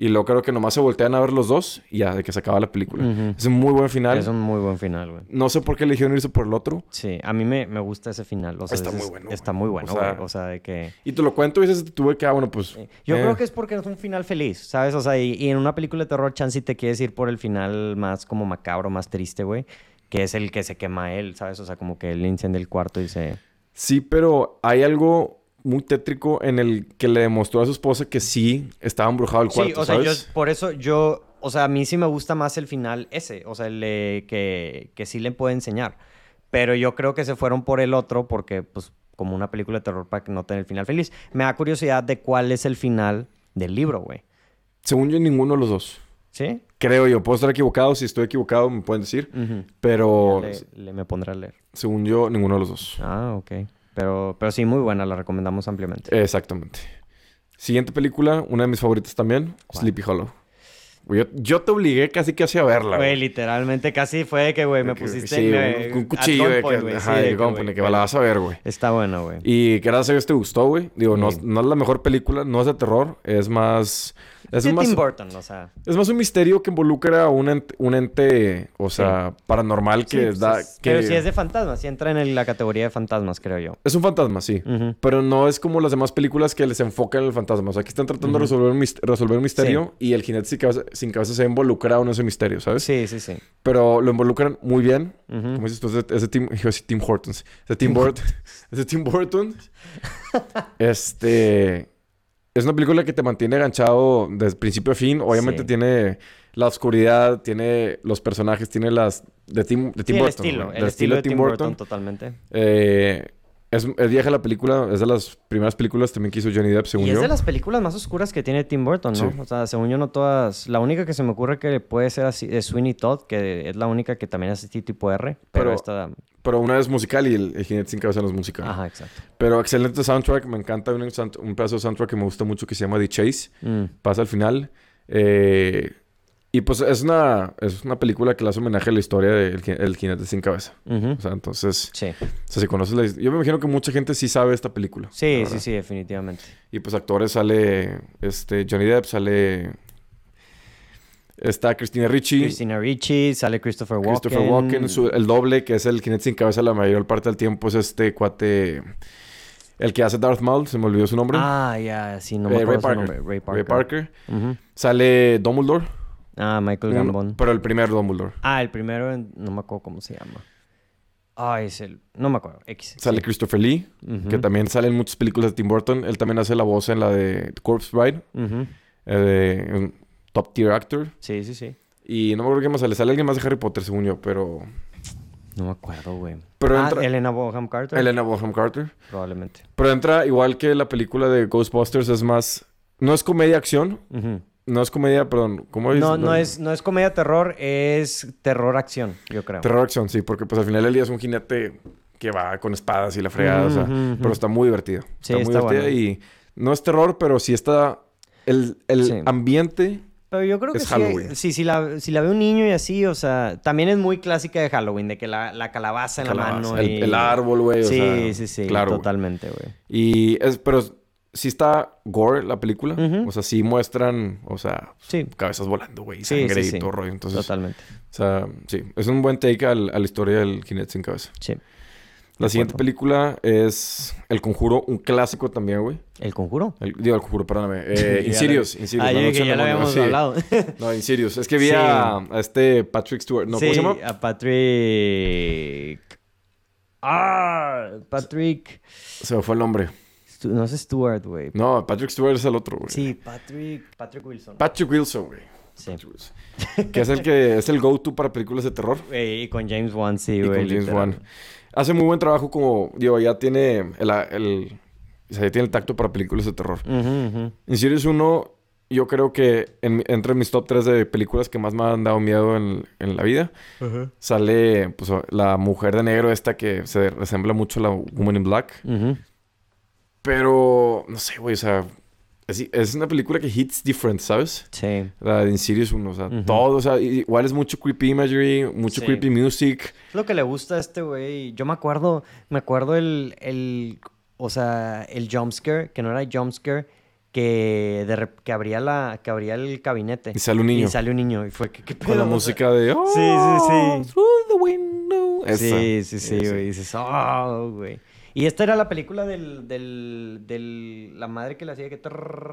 Speaker 2: Y luego creo que nomás se voltean a ver los dos y ya, de que se acaba la película. Es un muy buen final.
Speaker 1: Es un muy buen final, güey.
Speaker 2: No sé por qué eligieron irse por el otro.
Speaker 1: Sí, a mí me, me gusta ese final. O sea,
Speaker 2: Está muy bueno,
Speaker 1: Está
Speaker 2: güey.
Speaker 1: muy
Speaker 2: O
Speaker 1: bueno,
Speaker 2: sea,
Speaker 1: güey. O sea, de que...
Speaker 2: Y te lo cuento y dices, tuve que, ah, bueno, pues...
Speaker 1: Yo
Speaker 2: eh,
Speaker 1: creo que es porque es un final feliz, ¿sabes? O sea, y, y en una película de terror, chance te quieres ir por el final más como macabro, más triste, güey. Que es el que se quema él, ¿sabes? O sea, como que él incendia el cuarto y se...
Speaker 2: Sí, pero hay algo muy tétrico en el que le demostró a su esposa que sí estaba embrujado el cuarto,
Speaker 1: sí, o sea, yo, por eso yo... O sea, a mí sí me gusta más el final ese. O sea, el que, que sí le puede enseñar. Pero yo creo que se fueron por el otro porque, pues, como una película de terror para que no tenga el final feliz. Me da curiosidad de cuál es el final del libro, güey.
Speaker 2: Según yo, ninguno de los dos.
Speaker 1: ¿Sí?
Speaker 2: Creo yo. Puedo estar equivocado. Si estoy equivocado, me pueden decir. Pero
Speaker 1: le me pondré a leer.
Speaker 2: según yo, ninguno de los dos.
Speaker 1: Ah, ok. Pero, pero sí, muy buena, la recomendamos ampliamente.
Speaker 2: Exactamente. Siguiente película, una de mis favoritas también,
Speaker 1: ¿Cuál?
Speaker 2: Sleepy Hollow. Yo, yo te obligué casi casi a verla.
Speaker 1: Güey, literalmente casi fue que, güey, me
Speaker 2: que-
Speaker 1: pusiste
Speaker 2: sí,
Speaker 1: me-
Speaker 2: un, cuchillo de que, ajá,
Speaker 1: sí,
Speaker 2: de que,
Speaker 1: que,
Speaker 2: que la vas a ver, güey.
Speaker 1: Está bueno, güey.
Speaker 2: Y gracias a Dios te gustó, güey. Digo, no,
Speaker 1: Sí.
Speaker 2: no es la mejor película, no es de terror, es más... Es
Speaker 1: Sí,
Speaker 2: más,
Speaker 1: Tim Burton, o sea.
Speaker 2: es más un misterio que involucra a un ente, un ente o sea, paranormal
Speaker 1: Sí,
Speaker 2: que
Speaker 1: pues
Speaker 2: da...
Speaker 1: es-
Speaker 2: que...
Speaker 1: Pero sí es de fantasmas, sí entra en el- la categoría de fantasmas, creo yo.
Speaker 2: Es un fantasma, sí. Pero no es como las demás películas que les enfocan en el fantasma. O sea, aquí están tratando de resolver un, resolver un misterio y el jinete sin cabeza, sin cabeza se involucrado en ese misterio, ¿sabes?
Speaker 1: Sí, sí, sí.
Speaker 2: Pero lo involucran muy bien. Como dices tú, ese, ese Tim, a decir Tim Hortons. Ese Tim Burton. ese Tim Burton. este. Es una película que te mantiene enganchado desde principio a fin. Obviamente
Speaker 1: Sí.
Speaker 2: tiene la oscuridad, tiene los personajes, tiene las. de Tim, de Tim
Speaker 1: Sí, el
Speaker 2: Burton.
Speaker 1: estilo,
Speaker 2: güey.
Speaker 1: el
Speaker 2: Del
Speaker 1: estilo de Tim Burton, totalmente.
Speaker 2: Eh, Es, es vieja la película, es de las primeras películas también que hizo Johnny Depp, según
Speaker 1: Y es
Speaker 2: yo.
Speaker 1: de las películas más oscuras que tiene Tim Burton, ¿no?
Speaker 2: Sí.
Speaker 1: O sea, según yo no todas... La única que se me ocurre que puede ser así es Sweeney Todd, que es la única que también es así tipo R. Pero,
Speaker 2: Pero-
Speaker 1: esta...
Speaker 2: Pero una es musical y el, el jinete sin cabeza no es musical.
Speaker 1: Ajá, exacto.
Speaker 2: Pero excelente soundtrack, me encanta un, un pedazo de soundtrack que me gusta mucho que se llama The Chase.
Speaker 1: Mm.
Speaker 2: Pasa al final. eh, y pues es una, es una película que le hace homenaje a la historia del ji- el jinete sin cabeza. O sea, entonces,
Speaker 1: Sí.
Speaker 2: o sea, si conoces la Yo me imagino que mucha gente sí sabe esta película.
Speaker 1: Sí, sí, sí, definitivamente.
Speaker 2: Y pues actores sale este Johnny Depp, sale está Christina Ricci,
Speaker 1: Christina Ricci, sale Christopher Walken.
Speaker 2: Christopher Walken, su- el doble que es el jinete sin cabeza la mayor parte del tiempo es este cuate el que hace Darth Maul, se me olvidó su nombre.
Speaker 1: Ah, ya, sí, no me
Speaker 2: Eh,
Speaker 1: acuerdo
Speaker 2: Ray
Speaker 1: su
Speaker 2: Parker.
Speaker 1: nombre. Ray Parker.
Speaker 2: Ray Parker. Sale Dumbledore,
Speaker 1: Ah, Michael Gambon.
Speaker 2: pero el primer Dumbledore.
Speaker 1: Ah, el primero, no me acuerdo cómo se llama. Ah, es el... No me acuerdo. X.
Speaker 2: Sale. Christopher Lee, que también sale en muchas películas de Tim Burton. Él también hace la voz en la de Corpse Bride, eh, de top tier actor.
Speaker 1: Sí, sí, sí.
Speaker 2: Y no me acuerdo qué más sale. Sale alguien más de Harry Potter, según yo, pero...
Speaker 1: No me acuerdo, güey.
Speaker 2: Pero
Speaker 1: ah,
Speaker 2: entra-
Speaker 1: Elena Bonham Carter.
Speaker 2: Elena Bonham Carter.
Speaker 1: Probablemente.
Speaker 2: Pero entra igual que la película de Ghostbusters, es más... No es comedia-acción.
Speaker 1: Ujú.
Speaker 2: No es comedia, perdón. ¿Cómo es?
Speaker 1: No, no es, no es comedia terror, es terror-acción, yo creo.
Speaker 2: Terror-acción, sí. Porque pues al final el día es un jinete que va con espadas y la fregada. o sea. Pero está muy divertido.
Speaker 1: Sí,
Speaker 2: está muy
Speaker 1: está
Speaker 2: divertida
Speaker 1: bueno.
Speaker 2: y... No es terror, pero sí está... El, el
Speaker 1: Sí.
Speaker 2: ambiente...
Speaker 1: Pero yo creo que
Speaker 2: Es
Speaker 1: sí,
Speaker 2: Halloween.
Speaker 1: sí, si la, si la ve un niño y así, o sea, también es muy clásica de Halloween, de que la, la calabaza en la mano.
Speaker 2: el,
Speaker 1: y-
Speaker 2: el árbol, güey. o
Speaker 1: Sí,
Speaker 2: sea,
Speaker 1: sí, sí,
Speaker 2: Claro,
Speaker 1: totalmente, güey.
Speaker 2: Y es... Pero sí está gore la película. O sea, sí muestran... O sea...
Speaker 1: Sí,
Speaker 2: Cabezas volando, güey. Sangre
Speaker 1: sí,
Speaker 2: y
Speaker 1: sí.
Speaker 2: todo rollo. Entonces...
Speaker 1: totalmente.
Speaker 2: O sea, sí. Es un buen take al- a la historia del jinete sin cabeza.
Speaker 1: Sí.
Speaker 2: La
Speaker 1: De
Speaker 2: siguiente
Speaker 1: acuerdo.
Speaker 2: película es El Conjuro, un clásico también, güey.
Speaker 1: ¿El conjuro?
Speaker 2: El- digo, El Conjuro, perdóname. (laughs) Eh, Insidious, Insidious.
Speaker 1: Ah, yo dije, ya lo habíamos
Speaker 2: sí.
Speaker 1: hablado. (laughs)
Speaker 2: No, Insidious. Es que vi a, a este Patrick Stewart. No, ¿cómo se llama?
Speaker 1: a Patrick... Ah, Patrick...
Speaker 2: Se me fue el nombre.
Speaker 1: Stu- No es Stewart, güey.
Speaker 2: No, Patrick Stewart es el otro, güey.
Speaker 1: Sí, Patrick... Patrick Wilson.
Speaker 2: Patrick Wilson, güey.
Speaker 1: Sí.
Speaker 2: Patrick Wilson. que es el que es el go-to para películas de terror.
Speaker 1: Güey, y con James Wan, sí,
Speaker 2: y
Speaker 1: güey.
Speaker 2: con James. Wan. Hace muy buen trabajo como... Digo, ya tiene el... el o sea, ya tiene el tacto para películas de terror.
Speaker 1: Ujú, ujú.
Speaker 2: Insidious 1, yo creo que en, entre mis top 3 de películas que más me han dado miedo en, en la vida, sale pues, la mujer de negro esta que se resembla mucho a la Woman in Black. Pero, no sé, güey, o sea, es, es una película que hits different, ¿sabes?
Speaker 1: Sí.
Speaker 2: La de Insidious 1, o sea, todo, o sea, igual es mucho creepy imagery, mucho
Speaker 1: Sí.
Speaker 2: creepy music.
Speaker 1: Es lo que le gusta a este güey. Yo me acuerdo, me acuerdo el, el, o sea, el jumpscare, que no era jumpscare, que, de que abría la, que abría el gabinete.
Speaker 2: Y sale un niño
Speaker 1: Y sale un niño. Y fue que, ¿qué
Speaker 2: con la
Speaker 1: pedo? O sea,
Speaker 2: música de... Oh,
Speaker 1: Sí, sí, sí.
Speaker 2: Through the window. Esa.
Speaker 1: Sí, sí, sí, güey. Dices, oh, güey. Y esta era la película del, del, del, la madre que le hacía que...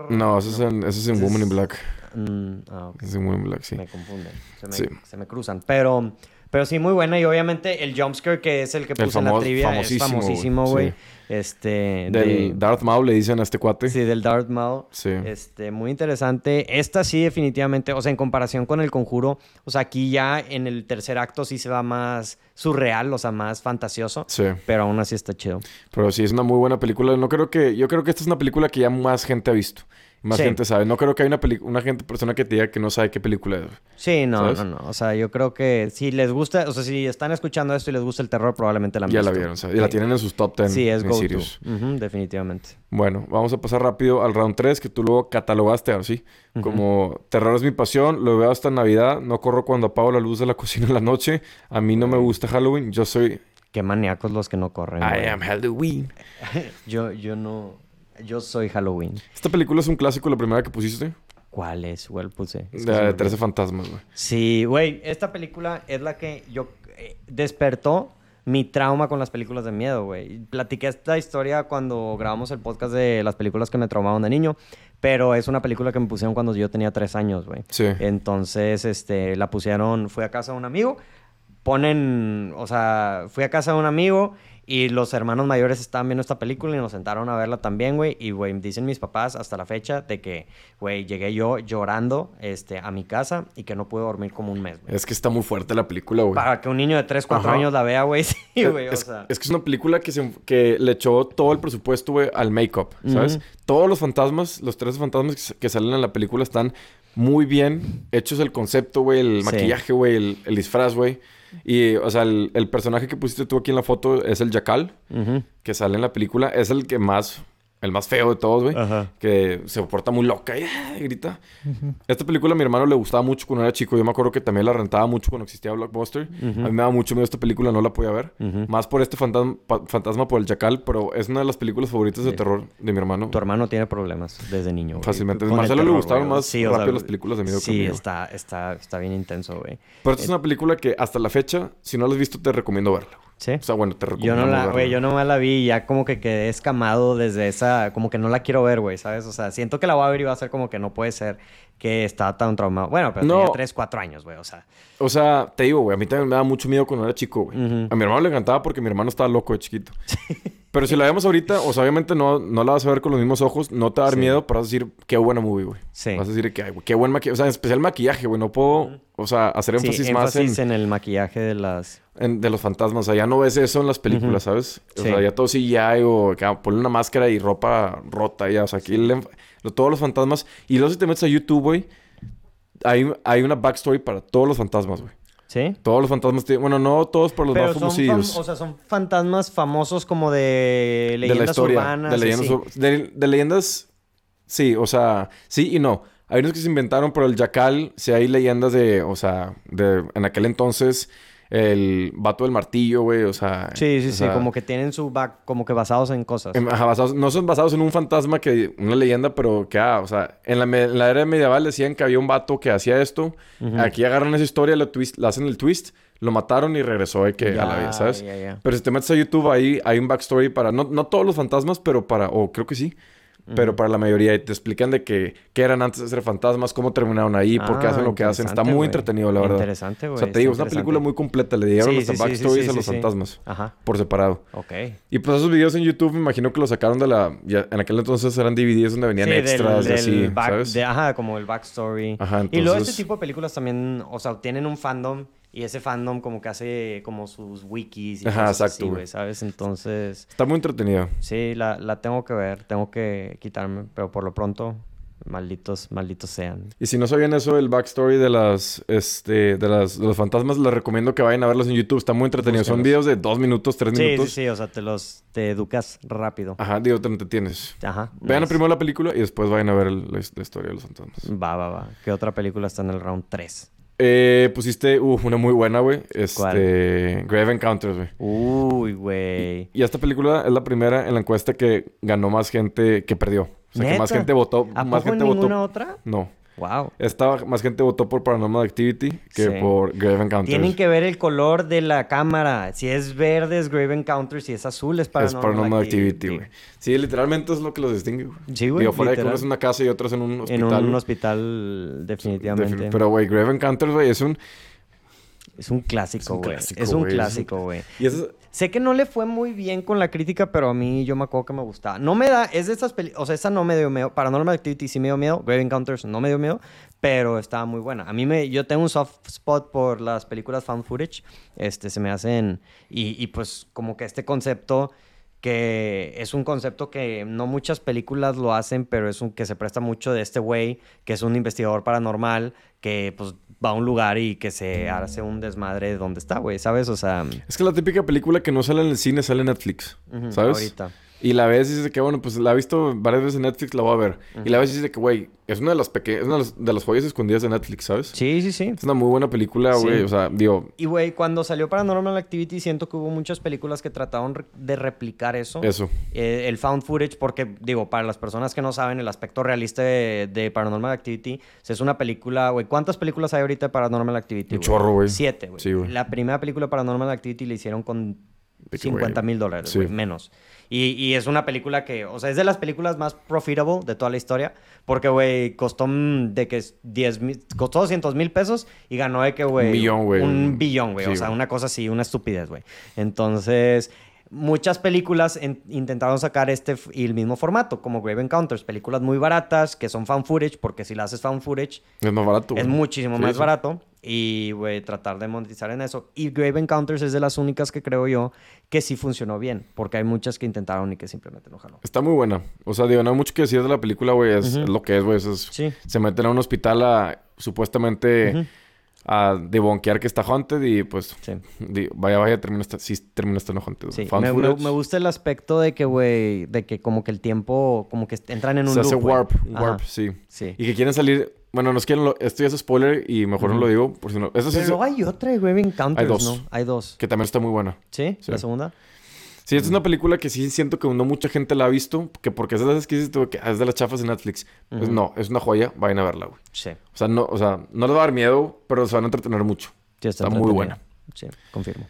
Speaker 2: No, eso es en, eso es en Woman in Black.
Speaker 1: Mm, ah.
Speaker 2: Es en Woman in Black, sí.
Speaker 1: Me confunden. Se me,
Speaker 2: Sí.
Speaker 1: se me cruzan. Pero, pero sí, muy buena. Y obviamente el jumpscare que es el que puse en la trivia
Speaker 2: famosísimo,
Speaker 1: es famosísimo, güey.
Speaker 2: Sí.
Speaker 1: Este.
Speaker 2: Del
Speaker 1: de-
Speaker 2: Darth Maul le dicen a este cuate.
Speaker 1: sí, del Darth Maul.
Speaker 2: Sí.
Speaker 1: Este, muy interesante. Esta sí, definitivamente. O sea, en comparación con el conjuro. O sea, aquí ya en el tercer acto sí se va más surreal, o sea, más fantasioso.
Speaker 2: Sí.
Speaker 1: Pero aún así está chido.
Speaker 2: Pero sí, es una muy buena película. No creo que... Yo creo que esta es una película que ya más gente ha visto. Más
Speaker 1: Sí.
Speaker 2: gente sabe. No creo que haya una, una gente, persona que te diga que no sabe qué película es.
Speaker 1: Sí, no,
Speaker 2: ¿Sabes?
Speaker 1: no, no. O sea, yo creo que si les gusta, o sea, si están escuchando esto y les gusta el terror, probablemente la han
Speaker 2: ya la vieron. o sea, y la
Speaker 1: Sí.
Speaker 2: tienen en sus top 10.
Speaker 1: Sí, es go to. Definitivamente.
Speaker 2: Bueno, vamos a pasar rápido al round 3 que tú luego catalogaste ahora sí. Como terror es mi pasión, lo veo hasta Navidad, no corro cuando apago la luz de la cocina en la noche, a mí no me gusta Halloween, yo soy
Speaker 1: Qué maníacos los que no corren.
Speaker 2: I
Speaker 1: güey.
Speaker 2: am Halloween. (laughs)
Speaker 1: Yo, yo no. Yo soy Halloween.
Speaker 2: Esta película es un clásico, la primera que pusiste,
Speaker 1: ¿Cuál es? ¿Cuál puse? Es que
Speaker 2: la de
Speaker 1: olvidó.
Speaker 2: 13 fantasmas, güey.
Speaker 1: Sí, güey. Esta película es la que yo eh, despertó mi trauma con las películas de miedo, güey. Platiqué esta historia cuando grabamos el podcast de las películas que me traumaban de niño, pero es una película que me pusieron cuando yo tenía tres años, güey.
Speaker 2: Sí.
Speaker 1: Entonces, este, la pusieron, fui a casa de un amigo, ponen, o sea, fui a casa de un amigo Y los hermanos mayores estaban viendo esta película y nos sentaron a verla también, güey. Y, güey, dicen mis papás hasta la fecha de que, güey, llegué yo llorando este, a mi casa y que no pude dormir como un mes, güey.
Speaker 2: Es que está muy fuerte la película, güey.
Speaker 1: Para que un niño de 3, 4 años la vea, güey. (laughs) Sí, güey.
Speaker 2: Es,
Speaker 1: o sea.
Speaker 2: es que es una película que, se, que le echó todo el presupuesto, güey, al make-up, ¿sabes? Todos los fantasmas, los tres fantasmas que, que, salen en la película están muy bien hechos el concepto, güey, el
Speaker 1: Sí.
Speaker 2: maquillaje, güey, el, el disfraz, güey. Y, o sea, el, el personaje que pusiste tú aquí en la foto es el Jackal, que sale en la película. Es el que más, el más feo de todos, güey.
Speaker 1: Ajá.
Speaker 2: Que se porta muy loca y ¡ah! grita. Esta película a mi hermano le gustaba mucho cuando era chico. Yo me acuerdo que también la rentaba mucho cuando existía Blockbuster. A mí me daba mucho miedo esta película, no la podía ver. Más por este fantasma, pa- fantasma por el Jackal, pero es una de las películas favoritas de
Speaker 1: Sí.
Speaker 2: terror de mi hermano.
Speaker 1: Tu hermano tiene problemas desde niño, güey.
Speaker 2: Fácilmente.
Speaker 1: Con el
Speaker 2: Marcelo le
Speaker 1: güey.
Speaker 2: más
Speaker 1: Sí, o
Speaker 2: rápido
Speaker 1: sea,
Speaker 2: las películas de miedo que a
Speaker 1: Sí,
Speaker 2: mí, güey.
Speaker 1: está, está, está bien intenso, güey.
Speaker 2: Pero esta es una película que hasta la fecha, si no la has visto, te recomiendo verla.
Speaker 1: ¿Sí?
Speaker 2: O sea, bueno, te
Speaker 1: Yo
Speaker 2: recomiendo
Speaker 1: no la, güey, yo nomás la vi y ya como que quedé escamado desde esa, como que no la quiero ver, güey, ¿sabes? O sea, siento que la voy a ver y va a ser como que no puede ser que está tan traumado. Bueno, pero
Speaker 2: No.
Speaker 1: tenía 3, 4 años, güey, o sea.
Speaker 2: O sea, te digo, güey, a mí también me daba mucho miedo cuando era chico, güey. A mi hermano le encantaba porque mi hermano estaba loco de chiquito. Pero si la vemos ahorita, o sea, obviamente no, no la vas a ver con los mismos ojos, no te va a dar
Speaker 1: Sí.
Speaker 2: miedo, pero vas a decir, qué buena movie, güey.
Speaker 1: Sí.
Speaker 2: Vas a decir que, ay, güey, qué buen maquillaje. O sea, en especial maquillaje, güey. No puedo, o sea, hacer
Speaker 1: Sí,
Speaker 2: énfasis más
Speaker 1: énfasis
Speaker 2: en,
Speaker 1: en el maquillaje de las...
Speaker 2: en- de los fantasmas. O sea, ya no ves eso en las películas, ¿sabes? O
Speaker 1: Sí.
Speaker 2: sea, ya todo CGI o que ah, ponle una máscara y ropa rota ya. O sea, aquí todos los fantasmas. Y luego si te metes a YouTube, güey, hay, hay una backstory para todos los fantasmas, güey.
Speaker 1: ¿Sí?
Speaker 2: Todos los fantasmas tienen... Bueno, no todos, pero los
Speaker 1: Pero
Speaker 2: más
Speaker 1: son, fam-
Speaker 2: famosillos.
Speaker 1: o sea, son fantasmas famosos como de
Speaker 2: de
Speaker 1: leyendas
Speaker 2: la historia.
Speaker 1: urbanas.
Speaker 2: de leyendas... ur- De, de leyendas... Sí, o sea... Sí y no. Hay unos que se inventaron, pero el Jackal... Sí hay leyendas de... O sea... De, en aquel entonces... El vato del martillo, güey. O sea...
Speaker 1: Sí, sí, sí,
Speaker 2: sea,
Speaker 1: como que tienen su back, como que basados en cosas.
Speaker 2: em, ajá, basados- no son basados en un fantasma que... Una leyenda, pero que... Ah, o sea... En la, en era medieval decían que había un vato que hacía esto. Aquí agarran esa historia, la, twist, la hacen el twist... Lo mataron y regresó de que a la vida, ¿sabes? Pero si te metes a YouTube, ahí hay un backstory para... No, no todos los fantasmas, pero para... O creo que sí. Pero para la mayoría. Te explican de que... ¿Qué eran antes de ser fantasmas? ¿Cómo terminaron ahí? ¿Por qué
Speaker 1: Ah,
Speaker 2: hacen lo que hacen? Está muy entretenido, la verdad.
Speaker 1: Interesante, güey.
Speaker 2: O sea, te digo, es una película muy completa. Le dieron
Speaker 1: Sí, sí,
Speaker 2: backstories
Speaker 1: sí,
Speaker 2: a los fantasmas.
Speaker 1: Ajá.
Speaker 2: Por separado.
Speaker 1: Ok.
Speaker 2: Y pues esos videos en YouTube me imagino que los sacaron de la... ya- en aquel entonces eran DVDs donde venían
Speaker 1: del-
Speaker 2: extras y así,
Speaker 1: back-
Speaker 2: ¿sabes?
Speaker 1: de- ajá, como el backstory.
Speaker 2: Ajá,
Speaker 1: Y luego este
Speaker 2: entonces-
Speaker 1: tipo de películas también, o sea, tienen un fandom y ese fandom como que hace como sus wikis y
Speaker 2: Ajá,
Speaker 1: cosas
Speaker 2: exacto,
Speaker 1: así,
Speaker 2: güey.
Speaker 1: ¿sabes? Entonces,
Speaker 2: Está muy entretenido.
Speaker 1: sí, la, la tengo que ver, tengo que quitarme, pero por lo pronto, malditos, malditos sean.
Speaker 2: Y si no sabían eso, el backstory de las, este, de las, de los fantasmas, les recomiendo que vayan a verlos en YouTube. Está muy entretenido. Son videos de dos minutos, tres
Speaker 1: Sí, sí,
Speaker 2: minutos.
Speaker 1: sí, o sea, te los, te educas rápido.
Speaker 2: Ajá, digo, te entretienes.
Speaker 1: Ajá.
Speaker 2: Vean
Speaker 1: nice.
Speaker 2: primero la película y después vayan a ver el- la, la historia de los fantasmas.
Speaker 1: Va, va, va. ¿Qué otra película está en el round 3?
Speaker 2: Eh, pusiste, uh, una muy buena, güey. Este,
Speaker 1: ¿Cuál?
Speaker 2: Grave Encounters, güey.
Speaker 1: Uy, güey.
Speaker 2: Y esta película es la primera en la encuesta que ganó más gente que perdió. O sea, que más gente votó.
Speaker 1: ¿A
Speaker 2: más
Speaker 1: poco
Speaker 2: gente
Speaker 1: ninguna
Speaker 2: votó.
Speaker 1: otra?
Speaker 2: No.
Speaker 1: Wow.
Speaker 2: Esta más gente votó por Paranormal Activity que
Speaker 1: Sí.
Speaker 2: por Grave Encounters.
Speaker 1: Tienen que ver el color de la cámara. Si es verde es Grave Encounter, si es azul es
Speaker 2: Es
Speaker 1: Paranormal,
Speaker 2: Paranormal Activity, güey. Sí, literalmente es lo que los distingue, güey.
Speaker 1: Sí, güey,
Speaker 2: Digo, fuera de que uno es una casa y otro es en un hospital.
Speaker 1: En un hospital, definitivamente.
Speaker 2: Defin- Pero, güey, Grave Encounters, güey, es un...
Speaker 1: Es un clásico, güey. Es un clásico, güey.
Speaker 2: Es-
Speaker 1: Sé que no le fue muy bien con la crítica, pero a mí yo me acuerdo que me gustaba. No me da, es de estas películas, o sea, esa no me dio miedo. Paranormal Activity sí me dio miedo. Grave Encounters no me dio miedo, pero estaba muy buena. A mí me, yo tengo un soft spot por las películas found footage. Este, se me hacen, y, y pues como que este concepto que es un concepto que no muchas películas lo hacen, pero es un que se presta mucho de este güey, que es un investigador paranormal, que pues va a un lugar y que se hace un desmadre de donde está, güey, ¿sabes? O sea,
Speaker 2: Es que la típica película que no sale en el cine sale en Netflix, ¿sabes?
Speaker 1: ahorita.
Speaker 2: Y la ves y dices que, bueno, pues la he visto varias veces en Netflix, la voy a ver. Y la ves y dices que, güey, es una de las pequeñas, una de las, joyas escondidas de Netflix, ¿sabes?
Speaker 1: Sí, sí, sí.
Speaker 2: Es una muy buena película,
Speaker 1: Sí.
Speaker 2: güey. O sea, digo,
Speaker 1: Y, güey, cuando salió Paranormal Activity, siento que hubo muchas películas que trataron de replicar eso.
Speaker 2: eso.
Speaker 1: Eh, el found footage, porque, digo, para las personas que no saben, el aspecto realista de, de Paranormal Activity es una película, güey. ¿Cuántas películas hay ahorita de Paranormal Activity?
Speaker 2: Un chorro, güey.
Speaker 1: Siete, güey.
Speaker 2: Sí, güey.
Speaker 1: La primera película de Paranormal Activity la hicieron con
Speaker 2: De que,
Speaker 1: 50
Speaker 2: güey,
Speaker 1: mil dólares,
Speaker 2: sí.
Speaker 1: güey, menos. Y, y es una película que, o sea, es de las películas más profitable de toda la historia. Porque, güey, costó mm, de que es 10 mil, costó 200 mil pesos y ganó de que, güey.
Speaker 2: Un billón, güey.
Speaker 1: Un billón, güey.
Speaker 2: Sí,
Speaker 1: o sea, una cosa así, una estupidez, güey. Entonces, muchas películas en- intentaron sacar este y el mismo formato, como Grave Encounters, películas muy baratas que son fan footage, porque si la haces fan footage
Speaker 2: Es más barato,
Speaker 1: es
Speaker 2: güey.
Speaker 1: muchísimo
Speaker 2: Sí,
Speaker 1: más
Speaker 2: sí.
Speaker 1: barato y, güey, tratar de monetizar en eso. Y Grave Encounters es de las únicas que creo yo que sí funcionó bien, porque hay muchas que intentaron y que simplemente no jaló.
Speaker 2: Está muy buena. O sea, digo, no hay mucho que decir de la película, güey. Es, lo que es, güey. Eso es-
Speaker 1: Sí.
Speaker 2: Se meten a un hospital a supuestamente. A debonquear que está haunted y pues
Speaker 1: Sí.
Speaker 2: di- vaya, vaya, termina esta, sí, termina estando haunted. güey.
Speaker 1: Sí, me, me- me gusta el aspecto de que, güey, de que como que el tiempo, como que entran en un
Speaker 2: Se hace
Speaker 1: loop, güey.
Speaker 2: warp,
Speaker 1: Ajá,
Speaker 2: warp, sí.
Speaker 1: Sí.
Speaker 2: Y que quieren salir... Bueno, no es que lo- esto ya es spoiler y mejor no
Speaker 1: Ujú.
Speaker 2: lo digo por si no... Eso sí,
Speaker 1: Pero
Speaker 2: se-
Speaker 1: hay otra Grave Encounters,
Speaker 2: Hay dos.
Speaker 1: ¿no? Hay dos.
Speaker 2: que también está muy buena.
Speaker 1: ¿Sí?
Speaker 2: Sí.
Speaker 1: ¿La segunda?
Speaker 2: Sí, esta es una película que sí siento que no mucha gente la ha visto, que porque esas que dices que es de las chafas de Netflix. Pues no, es una joya, vayan a verla, güey.
Speaker 1: Sí.
Speaker 2: O sea, no, o sea, no les va a dar miedo, pero se van a entretener mucho.
Speaker 1: Sí,
Speaker 2: Está muy buena.
Speaker 1: Sí, confirmo.